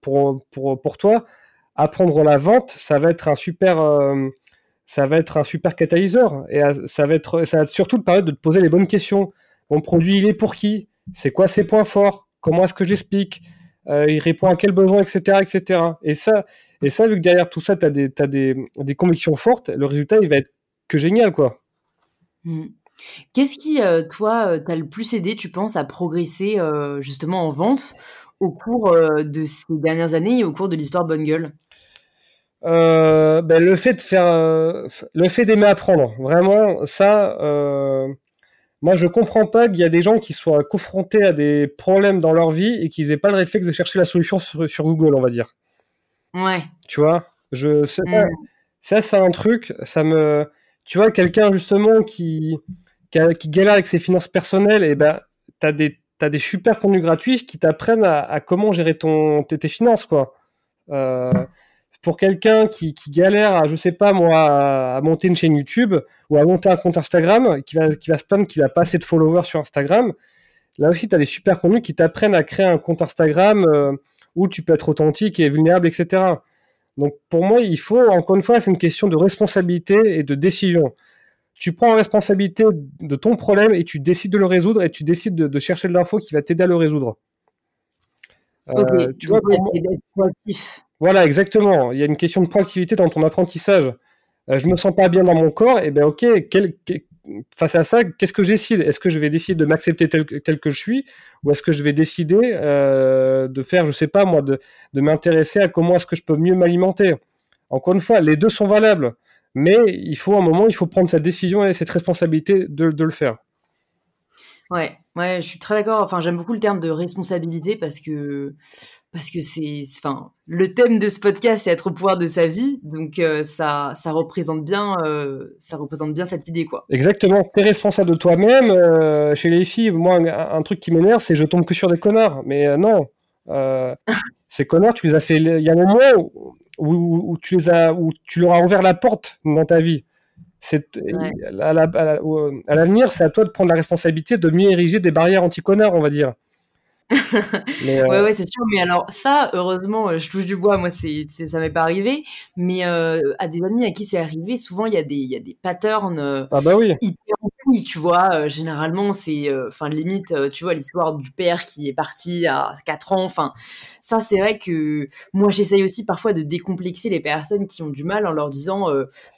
pour, pour, pour toi, apprendre la vente, ça va être un super. Euh, ça va être un super catalyseur. Et ça va, être, surtout te permettre de te poser les bonnes questions. Mon produit, il est pour qui? C'est quoi ses points forts? Comment est-ce que j'explique? Euh, Il répond à quel besoin, etc. etc. Et, ça, et ça, vu que derrière tout ça, tu as, des, convictions fortes, le résultat, il va être que génial. quoi. Hmm. Qu'est-ce qui, euh, toi, euh, t'a le plus aidé, tu penses, à progresser justement en vente au cours de ces dernières années et au cours de l'histoire Bonne Gueule euh, ben, le fait de faire, euh, le fait d'aimer apprendre, vraiment, ça, euh, moi je comprends pas qu'il y a des gens qui soient confrontés à des problèmes dans leur vie et qu'ils aient pas le réflexe de chercher la solution sur, sur Google, on va dire. Ouais. Tu vois, je, mm. ça c'est un truc, ça me, tu vois, quelqu'un justement qui, qui, galère avec ses finances personnelles, et ben, t'as des, as des super contenus gratuits qui t'apprennent à, comment gérer ton, tes, tes finances, quoi. Euh, pour quelqu'un qui, galère à, je sais pas moi, à, monter une chaîne YouTube ou à monter un compte Instagram, qui va, qui va se plaindre qu'il a pas assez de followers sur Instagram, là aussi, tu as des super contenus qui t'apprennent à créer un compte Instagram euh, où tu peux être authentique et vulnérable, etc. Donc pour moi, il faut, encore une fois, c'est une question de responsabilité et de décision. Tu prends la responsabilité de ton problème et tu décides de le résoudre et tu décides de, chercher de l'info qui va t'aider à le résoudre. Euh, tu vois, d'être proactif. Voilà, exactement. Il y a une question de proactivité dans ton apprentissage. Euh, je me sens pas bien dans mon corps, et ben ok, face à ça, qu'est-ce que j'essaie Est-ce que je vais décider de m'accepter tel, que je suis, ou est-ce que je vais décider euh, de faire, je sais pas moi, de, m'intéresser à comment est-ce que je peux mieux m'alimenter? Encore une fois, les deux sont valables, mais il faut un moment, il faut prendre cette décision et cette responsabilité de, de le faire. Ouais, ouais, je suis très d'accord. Enfin, j'aime beaucoup le terme de responsabilité parce que parce que c'est, enfin, le thème de ce podcast, c'est être au pouvoir de sa vie, donc euh, ça, ça représente bien, euh, ça représente bien cette idée, quoi. Exactement. T'es responsable de toi-même. Euh, chez les filles, moi, un, truc qui m'énerve, c'est je tombe que sur des connards. Mais non, [laughs] ces connards, tu les as fait. Il y a un moment où, tu les as, où tu leur as ouvert la porte dans ta vie. C'est à l'avenir, c'est à toi de prendre la responsabilité de mieux ériger des barrières anti-connards, on va dire. [laughs] Ouais, euh, ouais, c'est sûr. Mais alors, ça, heureusement, euh, je touche du bois, moi, c'est, ça m'est pas arrivé. Mais euh, à des amis à qui c'est arrivé, souvent, il y, a des, y a des patterns ah bah oui. hyper tu vois. généralement, c'est, enfin, limite, tu vois, l'histoire du père qui est parti à 4 ans. Enfin, ça, c'est vrai que moi, j'essaye aussi parfois de décomplexer les personnes qui ont du mal en leur disant,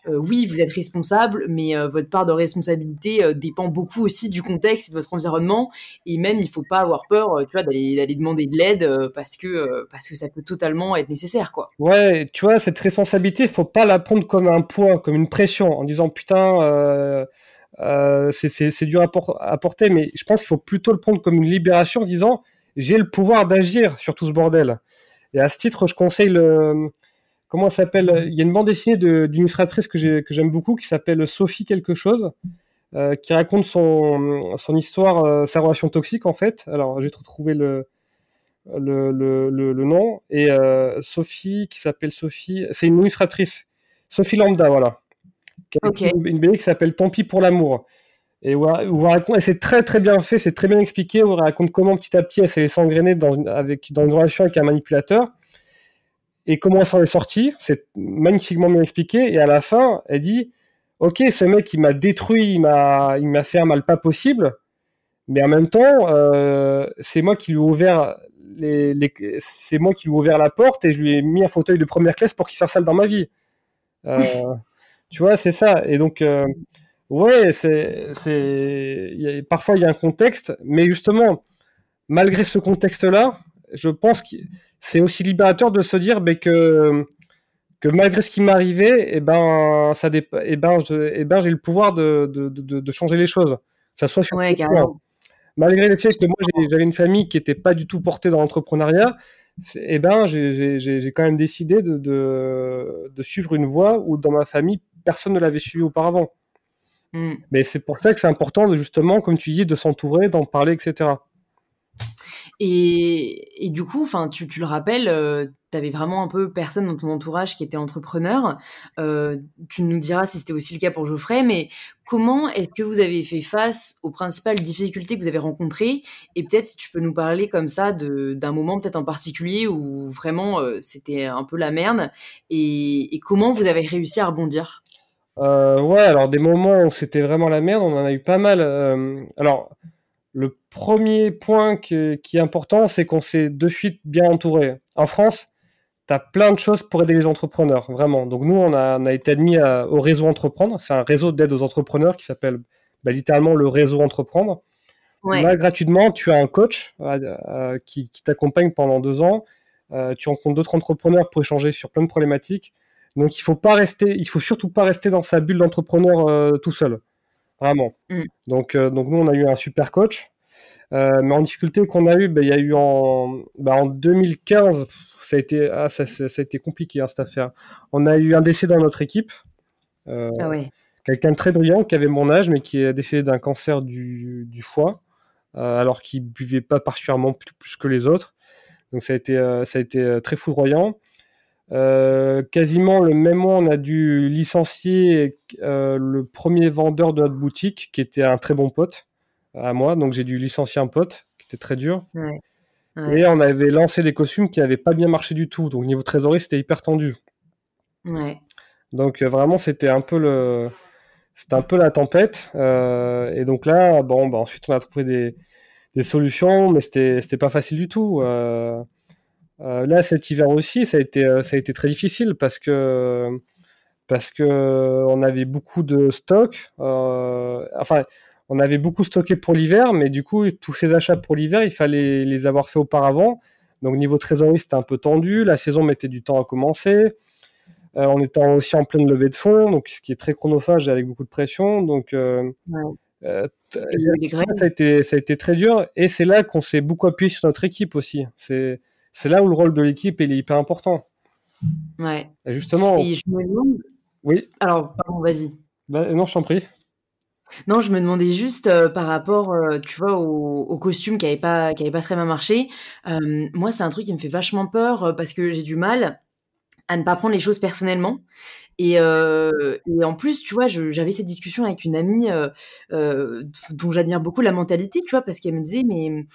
oui, vous êtes responsable, mais votre part de responsabilité dépend beaucoup aussi du contexte et de votre environnement. Et même, il faut pas avoir peur, tu vois, d'aller demander de l'aide parce que parce que ça peut totalement être nécessaire, quoi. Ouais, tu vois, cette responsabilité, il faut pas la prendre comme un poids, comme une pression, en disant putain. Euh, c'est dur à, porter, mais je pense qu'il faut plutôt le prendre comme une libération disant j'ai le pouvoir d'agir sur tout ce bordel. Et à ce titre, je conseille le. Comment s'appelle Il y a une bande dessinée d'une illustratrice que j'aime beaucoup qui s'appelle Sophie quelque chose, euh, qui raconte son, histoire, euh, sa relation toxique en fait. Alors, j'ai retrouvé le, nom. Et Sophie, qui s'appelle Sophie, c'est une illustratrice. Sophie Lambda, voilà une, BD qui s'appelle Tant pis pour l'amour. Et, où, c'est très très bien fait, c'est très bien expliqué, où elle raconte comment petit à petit elle s'est s'engrainer dans, avec, dans une relation avec un manipulateur et comment elle s'en est sortie. C'est magnifiquement bien expliqué. Et à la fin, elle dit Ok, ce mec il m'a détruit, il m'a, il m'a fait un mal pas possible, mais en même temps, euh, c'est moi qui lui ai ouvert les, c'est moi qui lui ai ouvert la porte et je lui ai mis un fauteuil de première classe pour qu'il s'installe dans ma vie. Euh, [laughs] tu vois, c'est ça. Et donc, euh, ouais, c'est, c'est, parfois il y a un contexte, mais justement, malgré ce contexte-là, je pense que c'est aussi libérateur de se dire ben, que, que malgré ce qui m'arrivait, eh ben, ça dé... eh ben, eh ben, j'ai le pouvoir de, de, de, changer les choses. Ça soit sur ouais, Malgré le fait que moi, j'avais une famille qui n'était pas du tout portée dans l'entrepreneuriat, eh ben, j'ai quand même décidé de, de, de, suivre une voie où dans ma famille, personne ne l'avait suivi auparavant. Hmm. Mais c'est pour ça que c'est important, de, justement, comme tu dis, de s'entourer, d'en parler, etc. Et, et, du coup, enfin, tu, tu, le rappelles, euh, tu avais vraiment un peu personne dans ton entourage qui était entrepreneur. Euh, tu nous diras si c'était aussi le cas pour Geoffrey, mais comment est-ce que vous avez fait face aux principales difficultés que vous avez rencontrées? Et peut-être si tu peux nous parler comme ça d'un moment peut-être en particulier où vraiment euh, c'était un peu la merde et, et, comment vous avez réussi à rebondir? Euh, Ouais, alors des moments où c'était vraiment la merde, on en a eu pas mal. alors le premier point qui est important, c'est qu'on s'est de suite bien entouré. En France, tu as plein de choses pour aider les entrepreneurs, vraiment. Donc nous, on a, été admis au réseau Entreprendre. C'est un réseau d'aide aux entrepreneurs qui s'appelle bah, littéralement le réseau Entreprendre. Là, gratuitement, tu as un coach euh, euh, qui, t'accompagne pendant deux ans. Euh, tu rencontres d'autres entrepreneurs pour échanger sur plein de problématiques. Donc il faut pas rester, il faut surtout pas rester dans sa bulle d'entrepreneur tout seul, vraiment. Mm. Donc donc nous on a eu un super coach, mais en difficulté qu'on a eu, bah, il y a eu en, bah, en 2015 ça a été, ah, ça, a été compliqué hein, cette affaire. On a eu un décès dans notre équipe. Euh, ah quelqu'un de très brillant qui avait mon âge, mais qui est décédé d'un cancer du, foie, euh, alors qu'il buvait pas particulièrement plus, que les autres. Donc ça a été, euh, ça a été très foudroyant. Quasiment le même mois, on a dû licencier le premier vendeur de notre boutique, qui était un très bon pote à moi. Donc j'ai dû licencier un pote, qui était très dur. Et on avait lancé des costumes qui n'avaient pas bien marché du tout. Donc niveau trésorerie, c'était hyper tendu. Donc euh, vraiment, c'était un peu le, c'était un peu la tempête. Euh, et donc là, bon, bah, ensuite on a trouvé des, des solutions, mais c'était, c'était pas facile du tout. Euh, là, cet hiver aussi, ça a été, ça a été très difficile parce que parce que on avait beaucoup de stocks. enfin on avait beaucoup stocké pour l'hiver, mais du coup, tous ces achats pour l'hiver, il fallait les avoir fait auparavant. Donc, niveau trésorerie, c'était un peu tendu. La saison mettait du temps à commencer. on étant aussi en pleine levée de fonds, donc ce qui est très chronophage avec beaucoup de pression. Donc, ça, a été, ça a été très dur. Et c'est là qu'on s'est beaucoup appuyé sur notre équipe aussi. C'est là où le rôle de l'équipe est hyper important. Ouais. Et justement. Et je me demande. Oui. Alors, pardon, vas-y. Bah, non, je t'en prie. Non, je me demandais juste euh, par rapport, euh, tu vois, au, costume qui n'avait pas, qui avait pas très bien marché. Euh, moi, c'est un truc qui me fait vachement peur parce que j'ai du mal à ne pas prendre les choses personnellement. Et, et en plus, tu vois, j'avais cette discussion avec une amie dont j'admire beaucoup la mentalité, tu vois, parce qu'elle me disait, mais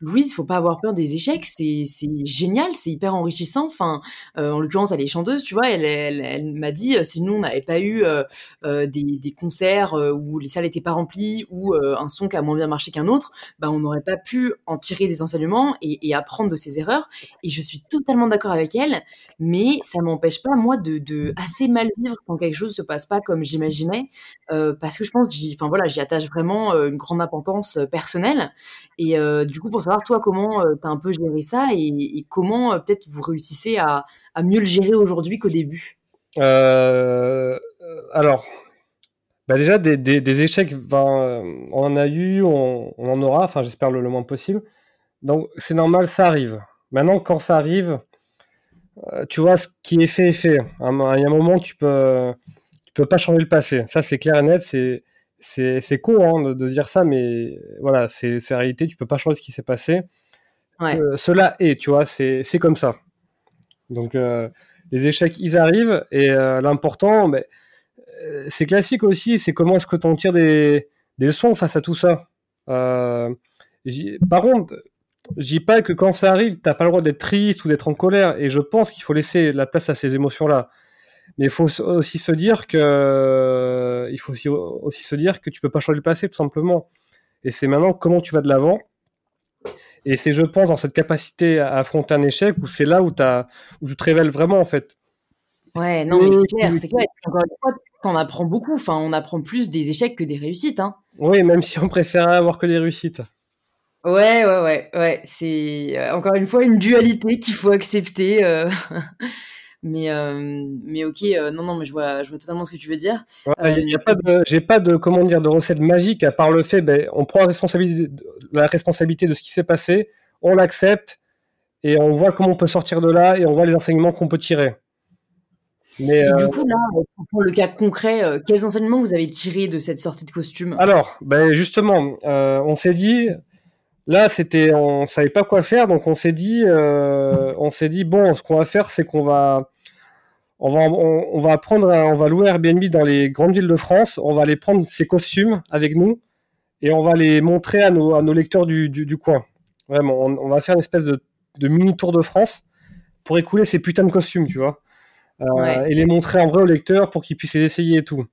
Louise, il faut pas avoir peur des échecs, c'est génial, c'est hyper enrichissant. Enfin, euh, en l'occurrence, elle est chanteuse, tu vois. Elle, m'a dit euh, si nous on n'avait pas eu euh, des, des, concerts où les salles n'étaient pas remplies ou un son qui a moins bien marché qu'un autre, bah on n'aurait pas pu en tirer des enseignements et, apprendre de ses erreurs. Et je suis totalement d'accord avec elle, mais ça m'empêche pas moi de, assez mal vivre quand quelque chose se passe pas comme j'imaginais, parce que je pense, enfin voilà, j'y attache vraiment une grande importance personnelle. Et du coup, pour toi, comment euh, tu as un peu géré ça et, comment euh, peut-être vous réussissez à, mieux le gérer aujourd'hui qu'au début? Euh, Alors, bah déjà, des, échecs, on en a eu, on, en aura, enfin, j'espère le, moins possible. Donc, c'est normal, ça arrive. Maintenant, quand ça arrive, tu vois, ce qui est fait est fait. Il y a un moment, tu peux, tu peux pas changer le passé. Ça, c'est clair et net. C'est c'est con hein, de, dire ça, mais voilà, c'est la réalité. Tu peux pas changer ce qui s'est passé. Euh, cela est, tu vois, c'est comme ça. Donc, euh, les échecs, ils arrivent. Et euh, l'important, ben, c'est classique aussi, c'est comment est-ce que tu en tires des, des, leçons face à tout ça. par contre, je dis pas que quand ça arrive, t'as pas le droit d'être triste ou d'être en colère. Et je pense qu'il faut laisser la place à ces émotions-là. Mais il faut aussi se dire que il faut aussi, se dire que tu peux pas changer le passé tout simplement. Et c'est maintenant comment tu vas de l'avant. Et c'est, je pense, dans cette capacité à affronter un échec où c'est là où, as, où tu te révèles vraiment en fait. Ouais, non, mais c'est clair, c'est clair. Encore une fois, t'en apprends beaucoup. Enfin, on apprend plus des échecs que des réussites. Hein. Oui, même si on préférait avoir que des réussites. Ouais, ouais, ouais, ouais. C'est euh, encore une fois une dualité qu'il faut accepter. Euh. [laughs] Mais, euh, mais ok, euh, non, non, mais je vois, je vois totalement ce que tu veux dire. Ouais, y a pas de, j'ai pas de, comment dire, de recette magique à part le fait, ben, on prend la responsabilité, la responsabilité de ce qui s'est passé, on l'accepte et on voit comment on peut sortir de là et on voit les enseignements qu'on peut tirer. Mais, et du coup, là, pour le cas concret, quels enseignements vous avez tirés de cette sortie de costume? Alors, ben justement, on s'est dit, Là, c'était, on savait pas quoi faire, donc on s'est dit, euh, on s'est dit bon, ce qu'on va faire, c'est qu'on va, on va, on, va prendre, on va louer Airbnb dans les grandes villes de France, on va aller prendre ces costumes avec nous et on va les montrer à nos, à nos lecteurs du, du, coin. Vraiment, on, va faire une espèce de, de, mini tour de France pour écouler ces putains de costumes, tu vois, euh, et les montrer en vrai aux lecteurs pour qu'ils puissent les essayer et tout.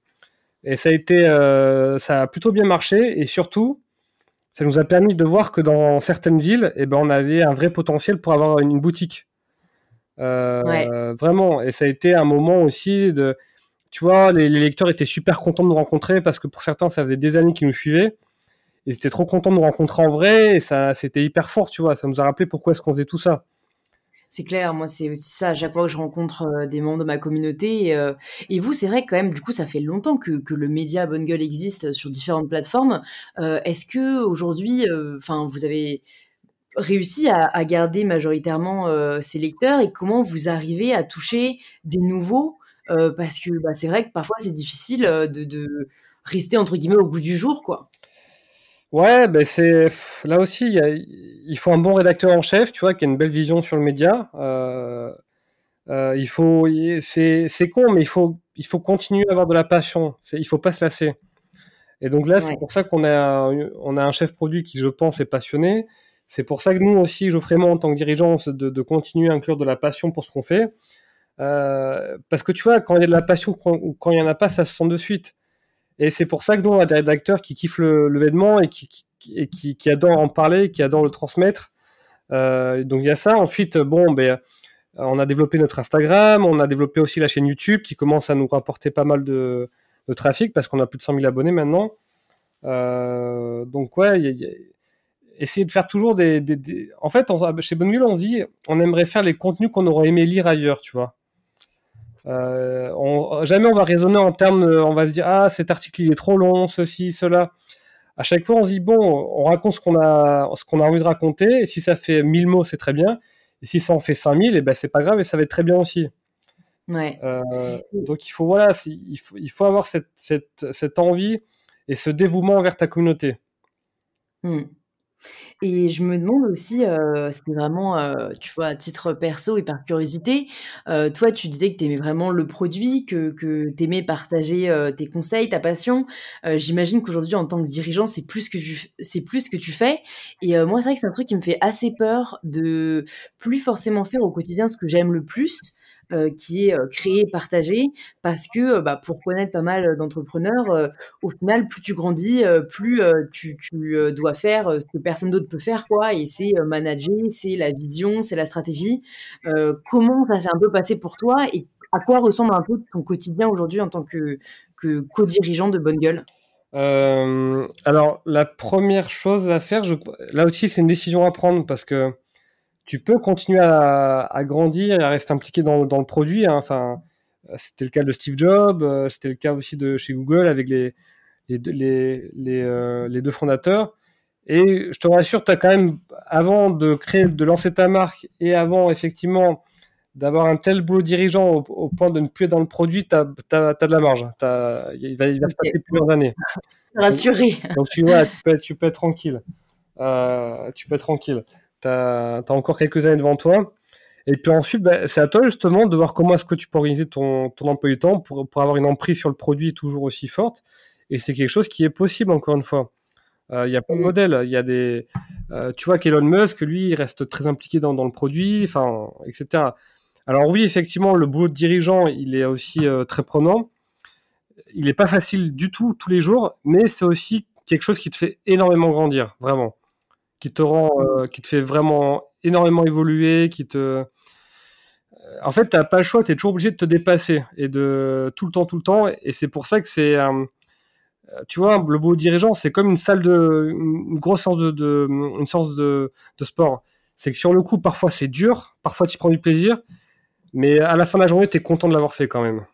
Et ça a été, euh, ça a plutôt bien marché et surtout ça nous a permis de voir que dans certaines villes, eh ben, on avait un vrai potentiel pour avoir une, boutique. Euh, vraiment. Et ça a été un moment aussi de. Tu vois, les, lecteurs étaient super contents de nous rencontrer parce que pour certains, ça faisait des années qu'ils nous suivaient. Ils étaient trop contents de nous rencontrer en vrai et ça, c'était hyper fort, tu vois. Ça nous a rappelé pourquoi est-ce qu'on faisait tout ça c'est clair, moi c'est aussi ça, à chaque fois que je rencontre des membres de ma communauté. Et, vous, c'est vrai que quand même, du coup, ça fait longtemps que, le média Bonne Gueule existe sur différentes plateformes. Est-ce que aujourd'hui, enfin, vous avez réussi à, garder majoritairement ces lecteurs et comment vous arrivez à toucher des nouveaux? Parce que bah, c'est vrai que parfois c'est difficile de, de, rester entre guillemets au goût du jour, quoi. Ouais, ben c'est là aussi, il, faut un bon rédacteur en chef, tu vois, qui a une belle vision sur le média. Euh, euh, il faut, c'est, con, mais il faut, il faut continuer à avoir de la passion. Il faut pas se lasser. Et donc là, c'est pour ça qu'on a, on a un chef produit qui, je pense, est passionné. C'est pour ça que nous aussi, Geoffrey en tant que dirigeant, de, de continuer à inclure de la passion pour ce qu'on fait. Euh, parce que tu vois, quand il y a de la passion, quand il n'y en a pas, ça se sent de suite. Et c'est pour ça que nous, on a des rédacteurs qui kiffent le, le et, qui, qui, adorent en parler, qui adorent le transmettre. Euh, donc il y a ça. Ensuite, bon, ben, on a développé notre Instagram, on a développé aussi la chaîne YouTube qui commence à nous rapporter pas mal de, trafic parce qu'on a plus de 100 000 abonnés maintenant. Euh, donc ouais, essayer de faire toujours des, des, En fait, chez Bonne on dit, on aimerait faire les contenus qu'on aurait aimé lire ailleurs, tu vois. Jamais on va raisonner en termes, on va se dire ah cet article il est trop long, ceci, cela. À chaque fois on se dit bon, on raconte ce qu'on a, ce qu'on a envie de raconter, et si ça fait 1000 mots c'est très bien, et si ça en fait 5000, et ben c'est pas grave et ça va être très bien aussi. Ouais. donc il faut voilà, il faut, il faut avoir cette, cette, cette envie et ce dévouement envers ta communauté. Mmh. Et je me demande aussi, c'est vraiment, tu vois, à titre perso et par curiosité, toi, tu disais que tu aimais vraiment le produit, que que tu aimais partager, tes conseils, ta passion. j'imagine qu'aujourd'hui, en tant que dirigeant, c'est plus que tu que tu fais et moi, c'est vrai que c'est un truc qui me fait assez peur de plus forcément faire au quotidien ce que j'aime le plus. Euh, qui est euh, créé et partagé parce que euh, bah, pour connaître pas mal d'entrepreneurs, au final, plus tu grandis, plus tu, dois faire ce que personne d'autre peut faire, quoi. Et c'est manager, c'est la vision, c'est la stratégie. comment ça s'est un peu passé pour toi et à quoi ressemble un peu ton quotidien aujourd'hui en tant que, que co-dirigeant de Bonne Gueule? Alors, la première chose à faire, là aussi, c'est une décision à prendre parce que tu peux continuer à, grandir et à rester impliqué dans, le produit. Hein. Enfin, euh, c'était le cas de Steve Jobs, euh, c'était le cas aussi de chez Google avec les, les, les, euh, les, deux fondateurs. Et je te rassure, tu as quand même, avant de créer, de lancer ta marque et avant effectivement d'avoir un tel boulot dirigeant au, point de ne plus être dans le produit, tu as, de la marge. il, va, il va se passer plusieurs années. [laughs] Rassuré. Donc, tu, vois, tu, peux, tu peux être tranquille. tu peux être tranquille tu as, encore quelques années devant toi. Et puis ensuite, bah, c'est à toi justement de voir comment est-ce que tu peux organiser ton, ton emploi du temps pour, pour, avoir une emprise sur le produit toujours aussi forte. Et c'est quelque chose qui est possible, encore une fois. Euh, il y a plein de mm. modèles. Il y a des, euh, tu vois qu'Elon Musk, lui, il reste très impliqué dans, dans le produit, enfin, etc. Alors oui, effectivement, le boulot de dirigeant, il est aussi euh, très prenant. Il n'est pas facile du tout tous les jours, mais c'est aussi quelque chose qui te fait énormément grandir, vraiment qui te rend, euh, qui te fait vraiment énormément évoluer, qui te. Euh, en fait, tu n'as pas le choix, es toujours obligé de te dépasser et de tout le temps, tout le temps. Et c'est pour ça que c'est. Euh, tu vois, le beau dirigeant, c'est comme une salle de. une grosse séance de, une de, de sport. C'est que sur le coup, parfois c'est dur, parfois tu prends du plaisir, mais à la fin de la journée, tu es content de l'avoir fait quand même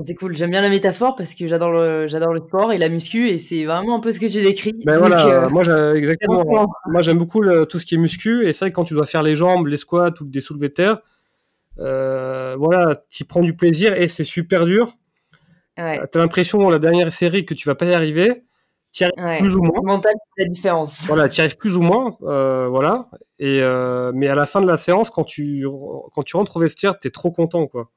c'est cool. J'aime bien la métaphore parce que j'adore le, j'adore le sport et la muscu et c'est vraiment un peu ce que tu décris. Ben voilà, euh, moi, exactement. Moi, j'aime beaucoup tout ce qui est muscu et c'est vrai que quand tu dois faire les jambes, les squats ou des soulevés de terre, euh, voilà, tu prends du plaisir et c'est super dur. Ouais. Euh, tu as l'impression la dernière série que tu vas pas y arriver. Tu arrives plus ou moins. Mental, la différence. Voilà, tu arrives plus ou moins, voilà. Et mais à la fin de la séance, quand tu quand tu rentres au vestiaire, tu es trop content, quoi.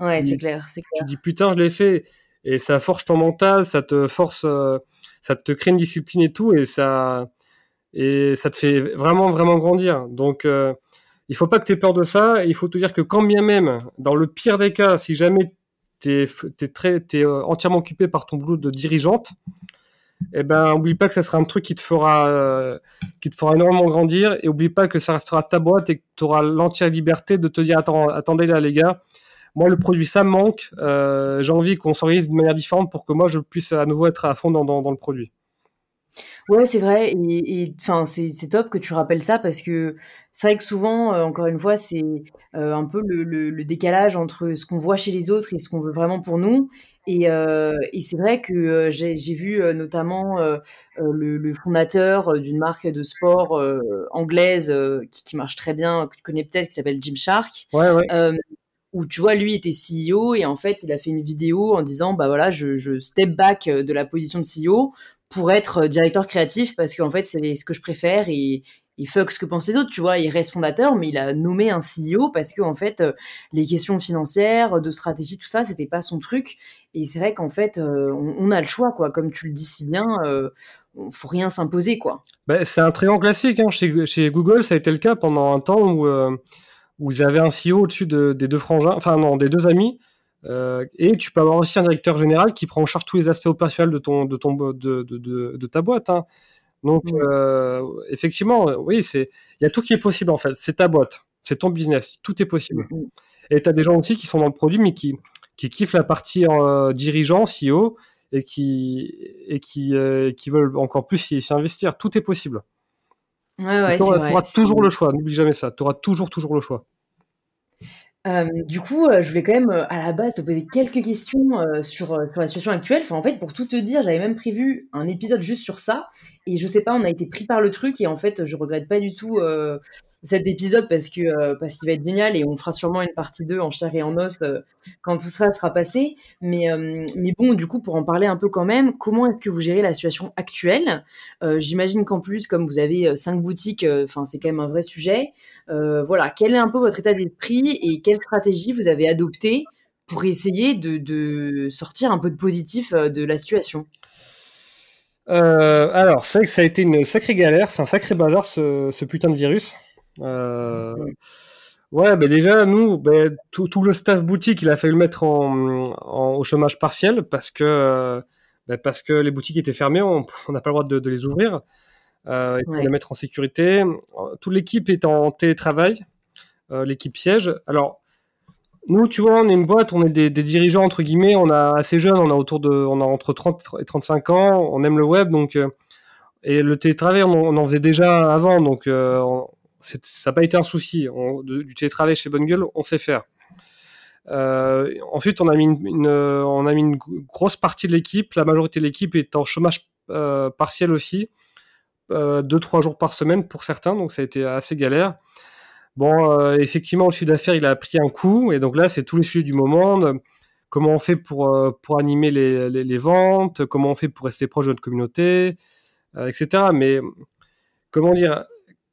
Ouais, c'est clair, clair. Tu dis putain, je l'ai fait. Et ça forge ton mental, ça te force, euh, ça te crée une discipline et tout, et ça, et ça te fait vraiment, vraiment grandir. Donc, euh, il faut pas que tu aies peur de ça. Il faut te dire que quand bien même, dans le pire des cas, si jamais tu es, es, es, entièrement occupé par ton boulot de dirigeante, eh ben, oublie pas que ça sera un truc qui te fera, euh, qui te fera énormément grandir. Et oublie pas que ça restera ta boîte et que tu auras l'entière liberté de te dire Attends, attendez là, les gars, moi, le produit, ça me manque. Euh, j'ai envie qu'on s'organise de manière différente pour que moi, je puisse à nouveau être à fond dans, dans, le produit. Ouais, c'est vrai. Et enfin, c'est top que tu rappelles ça parce que c'est vrai que souvent, euh, encore une fois, c'est euh, un peu le, le, décalage entre ce qu'on voit chez les autres et ce qu'on veut vraiment pour nous. Et, et c'est vrai que j'ai vu notamment le, le, fondateur d'une marque de sport anglaise qui, qui, marche très bien, que tu connais peut-être, qui s'appelle Gymshark. Ouais, ouais où tu vois, lui était CEO et en fait, il a fait une vidéo en disant, bah voilà, je, je step back euh, de la position de CEO pour être euh, directeur créatif parce qu'en fait, c'est ce que je préfère et, il fuck ce que pensent les autres, tu vois. Il reste fondateur, mais il a nommé un CEO parce que en fait, euh, les questions financières, de stratégie, tout ça, c'était pas son truc. Et c'est vrai qu'en fait, on, a le choix, quoi. Comme tu le dis si bien, euh, faut rien s'imposer, quoi. Bah, c'est un très grand classique. Hein. Chez, Google, ça a été le cas pendant un temps où où j'avais un CEO au-dessus des deux frangins, enfin non, des deux amis. Euh, et tu peux avoir aussi un directeur général qui prend en charge tous les aspects opérationnels de, ton, de, ton, de, de, de ta boîte. Hein. Donc, euh, effectivement, oui, il y a tout qui est possible en fait. C'est ta boîte, c'est ton business, tout est possible. Et tu as des gens aussi qui sont dans le produit, mais qui, qui kiffent la partie euh, dirigeant, CEO, et qui, et qui, qui veulent encore plus s'y investir. Tout est possible. Ouais, ouais, tu auras, toujours le choix, n'oublie jamais ça. Tu auras toujours, toujours le choix. Du coup, je voulais quand même, à la base, te poser quelques questions, sur, sur la situation actuelle. Enfin, en fait, pour tout te dire, j'avais même prévu un épisode juste sur ça et je sais pas, on a été pris par le truc et en fait, je regrette pas du tout, cet épisode parce que euh, parce qu'il va être génial et on fera sûrement une partie 2 en chair et en os euh, quand tout ça sera passé. Mais, euh, bon, du coup, pour en parler un peu quand même, comment est-ce que vous gérez la situation actuelle? J'imagine qu'en plus, comme vous avez cinq boutiques, c'est quand même un vrai sujet. voilà, quel est un peu votre état d'esprit et quelle stratégie vous avez adoptée pour essayer de sortir un peu de positif de la situation? Alors, c'est vrai que ça a été une sacrée galère, c'est un sacré bazar ce, ce putain de virus. Euh, ouais, ben déjà, nous, ben, tout, tout, le staff boutique, il a fallu le mettre en, au chômage partiel parce que, ben, parce que les boutiques étaient fermées, on n'a pas le droit de, de les ouvrir. Euh, les mettre en sécurité. Toute l'équipe est en télétravail, euh, l'équipe siège. Alors, nous, tu vois, on est une boîte, on est des, dirigeants, entre guillemets, on a assez jeune, on a autour de, on a entre 30 et 35 ans, on aime le web, donc, euh, et le télétravail, on, en faisait déjà avant, donc, euh, ça n'a pas été un souci. du télétravail chez Bonne Gueule, on sait faire. Euh, ensuite, on a, mis une, on a mis une grosse partie de l'équipe. La majorité de l'équipe est en chômage partiel aussi. Euh, deux, trois jours par semaine pour certains, donc ça a été assez galère. Bon, euh, effectivement, le chiffre d'affaires, il a pris un coup, et donc là, c'est tous les sujets du moment. comment on fait pour, pour animer les, les, les, ventes, comment on fait pour rester proche de notre communauté, etc. Mais comment dire,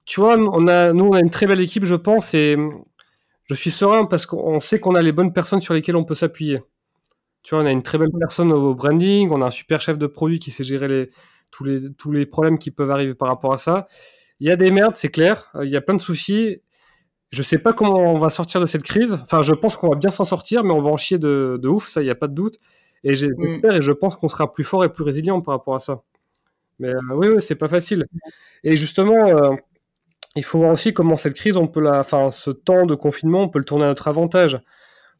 tu vois, on a, nous, on a une très belle équipe, je pense, et je suis serein parce qu'on sait qu'on a les bonnes personnes sur lesquelles on peut s'appuyer. Tu vois, on a une très belle personne au branding, on a un super chef de produit qui sait gérer les, tous, les, tous les problèmes qui peuvent arriver par rapport à ça. Il y a des merdes, c'est clair, il y a plein de soucis. Je sais pas comment on va sortir de cette crise. Enfin, je pense qu'on va bien s'en sortir, mais on va en chier de, de ouf, ça, il n'y a pas de doute. Et mm. j'espère et je pense qu'on sera plus fort et plus résilient par rapport à ça. Mais euh, oui, oui, c'est pas facile. Et justement, euh, il faut voir aussi comment cette crise, on peut la, enfin, ce temps de confinement, on peut le tourner à notre avantage.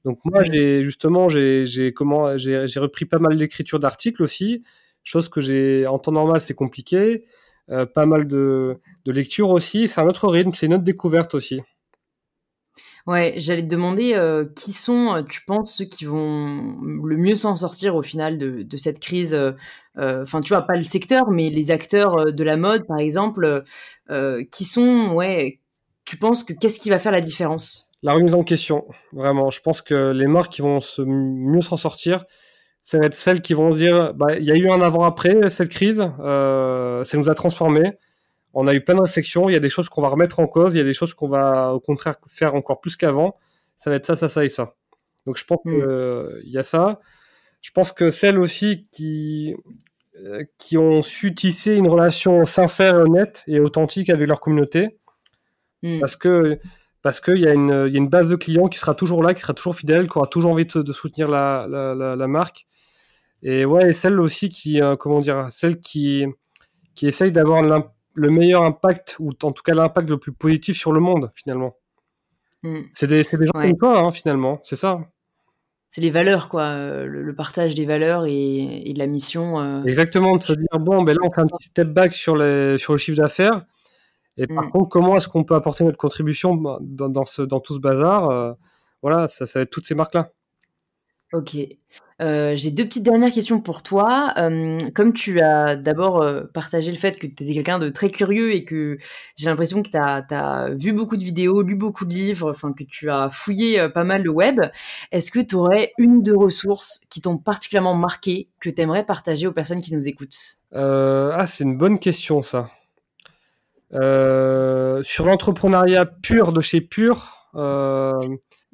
Donc moi, j'ai justement, j'ai comment, j'ai repris pas mal d'écriture d'articles aussi, chose que j'ai en temps normal, c'est compliqué. Euh, pas mal de, de lecture aussi. C'est un autre rythme, c'est une autre découverte aussi. Ouais, j'allais te demander euh, qui sont, euh, tu penses, ceux qui vont le mieux s'en sortir au final de, cette crise. Euh, enfin, tu vois, pas le secteur, mais les acteurs de la mode, par exemple, qui sont, ouais, tu penses que qu'est-ce qui va faire la différence? La remise en question, vraiment. Je pense que les marques qui vont se mieux s'en sortir, ça va être celles qui vont dire, bah, il y a eu un avant-après cette crise, ça nous a transformés on a eu plein de réflexions. Il y a des choses qu'on va remettre en cause. Il y a des choses qu'on va au contraire faire encore plus qu'avant. Ça va être ça, ça, ça et ça. Donc je pense qu'il hmm. y a ça. Je pense que celles aussi qui, euh, qui ont su tisser une relation sincère, honnête et authentique avec leur communauté. Hmm. Parce que parce qu'il y, y, a une base de clients qui sera toujours là, qui sera toujours fidèle, qui aura toujours envie de, soutenir la, la, marque. Et ouais, et celles aussi qui, euh, comment dire, celles qui, qui essayent d'avoir le meilleur impact, ou en tout cas l'impact le plus positif sur le monde, finalement. Hmm. C'est des, des, gens comme toi, hein, finalement, c'est ça. C'est les valeurs, quoi, euh, le, partage des valeurs et, de la mission. Euh. Exactement, de se dire, bon, ben là, on fait un petit step back sur, les, sur le chiffre d'affaires. Et par hmm. contre, comment est-ce qu'on peut apporter notre contribution dans, dans, ce, dans tout ce bazar euh, Voilà, ça, ça va être toutes ces marques-là. Ok. Euh, j'ai deux petites dernières questions pour toi. Euh, comme tu as d'abord euh, partagé le fait que tu étais quelqu'un de très curieux et que j'ai l'impression que tu as, vu beaucoup de vidéos, lu beaucoup de livres, enfin que tu as fouillé pas mal le web, est-ce que tu aurais une de ressources qui t'ont particulièrement marqué, que tu aimerais partager aux personnes qui nous écoutent? Ah, c'est une bonne question ça. sur l'entrepreneuriat pur de chez Pur,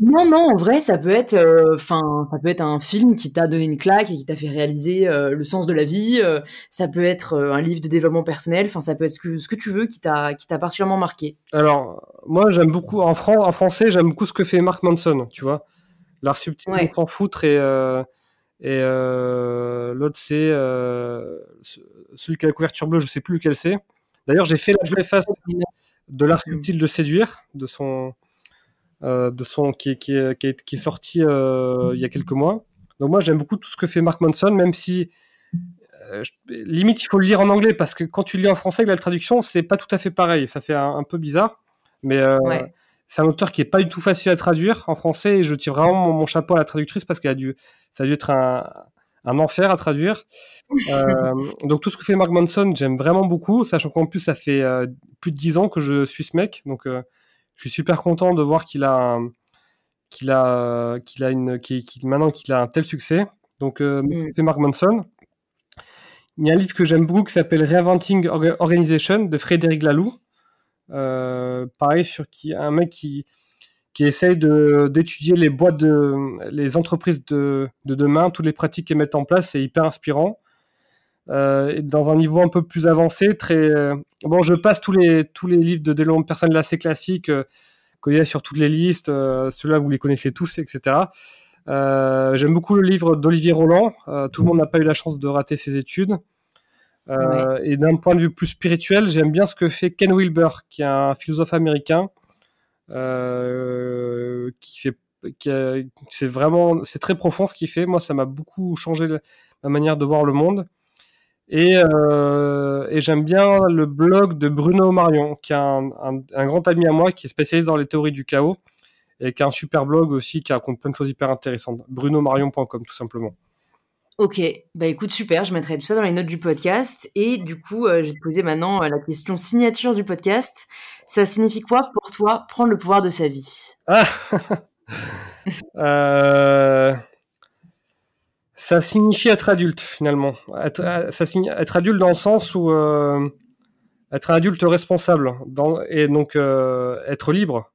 non, non, en vrai, ça peut être, euh, enfin, ça peut être un film qui t'a donné une claque et qui t'a fait réaliser euh, le sens de la vie. Euh, ça peut être un livre de développement personnel. Enfin, ça peut être ce que, ce que tu veux qui t'a, qui t'a particulièrement marqué. Alors, moi, j'aime beaucoup en, en français, j'aime beaucoup ce que fait Mark Manson. Tu vois, l'art subtil, ouais. on foutre et et l'autre c'est celui qui a la couverture bleue. Je sais plus lequel c'est. D'ailleurs, j'ai fait la face de l'art subtil de séduire de son de son qui, qui, qui, est, qui est sorti euh, il y a quelques mois. Donc moi j'aime beaucoup tout ce que fait Mark Manson, même si euh, limite il faut le lire en anglais parce que quand tu le lis en français avec la traduction c'est pas tout à fait pareil, ça fait un, peu bizarre. Mais c'est un auteur qui est pas du tout facile à traduire en français et je tire vraiment mon, chapeau à la traductrice parce qu'elle a dû, ça a dû être un, un enfer à traduire. [laughs] Euh, donc tout ce que fait Mark Manson, j'aime vraiment beaucoup, sachant qu'en plus ça fait euh, plus de 10 ans que je suis ce mec, donc euh, je suis super content de voir qu'il a qu'il a qu'il a une qui, maintenant qu'il a un tel succès. Donc mm. fait Mark Manson. Il y a un livre que j'aime beaucoup qui s'appelle Reinventing Organization de Frédéric Laloux. pareil sur qui un mec qui qui essaye d'étudier les boîtes de les entreprises de, de, demain, toutes les pratiques qu'elles mettent en place, c'est hyper inspirant. Euh, dans un niveau un peu plus avancé, très euh, bon. Je passe tous les tous les livres de développement personnel assez classiques euh, qu'il y a sur toutes les listes. Ceux-là, vous les connaissez tous, etc. J'aime beaucoup le livre d'Olivier Roland. tout le monde n'a pas eu la chance de rater ses études. Et d'un point de vue plus spirituel, j'aime bien ce que fait Ken Wilber, qui est un philosophe américain qui fait c'est vraiment c'est très profond ce qu'il fait moi ça m'a beaucoup changé ma manière de voir le monde et, euh, et j'aime bien le blog de Bruno Marion qui est un, un, grand ami à moi qui est spécialisé dans les théories du chaos et qui a un super blog aussi qui raconte plein de choses hyper intéressantes. Brunomarion.com tout simplement. Ok, bah écoute, super, je mettrai tout ça dans les notes du podcast. Et du coup, euh, je vais te poser maintenant euh, la question signature du podcast. Ça signifie quoi pour toi prendre le pouvoir de sa vie? Ah [laughs] euh, Ça signifie être adulte finalement. Être, être adulte dans le sens où être adulte responsable et donc être libre.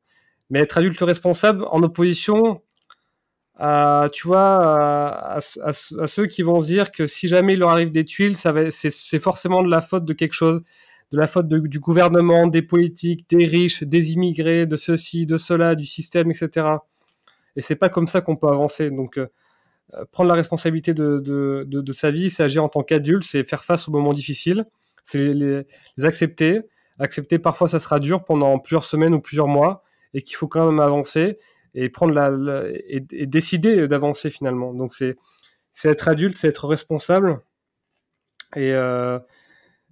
Mais être adulte responsable en opposition tu vois, à, ceux qui vont se dire que si jamais il leur arrive des tuiles, c'est, forcément de la faute de quelque chose, de la faute du gouvernement, des politiques, des riches, des immigrés, de ceci, de cela, du système, etc. Et c'est pas comme ça qu'on peut avancer. Donc, euh, prendre la responsabilité de, de, de, sa vie, c'est agir en tant qu'adulte, c'est faire face aux moments difficiles, c'est les, les accepter. Accepter, parfois, ça sera dur pendant plusieurs semaines ou plusieurs mois, et qu'il faut quand même avancer et prendre la, et, décider d'avancer finalement. Donc c'est c'est être adulte, c'est être responsable et euh,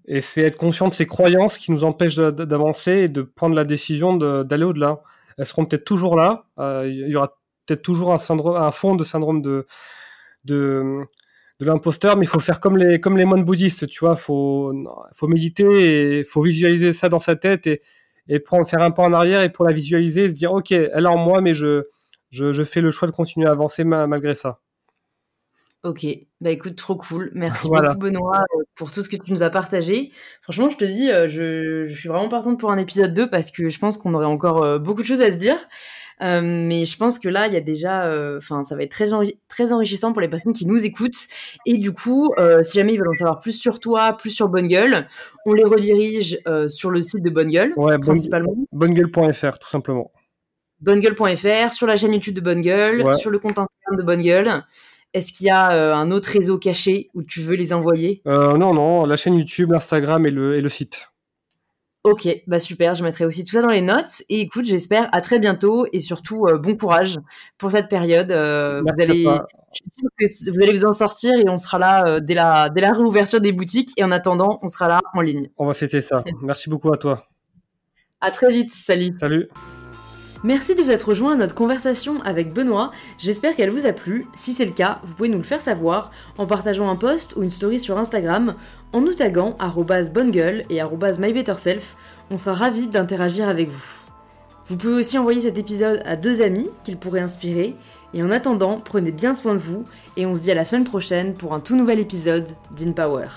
et c'est être conscient de ses croyances qui nous empêchent d'avancer et de prendre la décision d'aller au-delà. Elles seront peut-être toujours là. Euh, il y aura peut-être toujours un syndrome, un fond de syndrome de de, de l'imposteur, mais il faut faire comme les comme les moines bouddhistes, tu vois. Faut faut méditer et faut visualiser ça dans sa tête et et prendre, faire un pas en arrière et pour la visualiser, se dire ok, elle est en moi, mais je, je, fais le choix de continuer à avancer malgré ça. Ok, bah écoute, trop cool. Merci beaucoup Benoît euh, pour tout ce que tu nous as partagé. Franchement, je te dis, euh, je, je suis vraiment partante pour un épisode 2 parce que je pense qu'on aurait encore euh, beaucoup de choses à se dire. Euh, mais je pense que là, il y a déjà, euh, enfin, ça va être très, très enrichissant pour les personnes qui nous écoutent. Et du coup, euh, si jamais ils veulent en savoir plus sur toi, plus sur Bonne Gueule, on les redirige sur le site de Bonne Gueule, principalement. Bonnegueule.fr, tout simplement. Bonnegueule.fr, sur la chaîne YouTube de Bonne Gueule, sur le compte Instagram de Bonne Gueule. Est-ce qu'il y a un autre réseau caché où tu veux les envoyer? Non, non, la chaîne YouTube, l'Instagram et le, et le site. Ok, bah super, je mettrai aussi tout ça dans les notes. Et écoute, j'espère à très bientôt et surtout euh, bon courage pour cette période. Euh, vous allez, que vous allez vous en sortir et on sera là euh, dès, la, dès la réouverture des boutiques. Et en attendant, on sera là en ligne. On va fêter ça. Merci beaucoup à toi. À très vite, salut. Salut. Merci de vous être rejoint à notre conversation avec Benoît, j'espère qu'elle vous a plu. Si c'est le cas, vous pouvez nous le faire savoir en partageant un post ou une story sur Instagram, en nous taguant bonnegueule et mybetterself. On sera ravis d'interagir avec vous. Vous pouvez aussi envoyer cet épisode à deux amis qu'il pourrait inspirer. Et en attendant, prenez bien soin de vous et on se dit à la semaine prochaine pour un tout nouvel épisode d'InPower.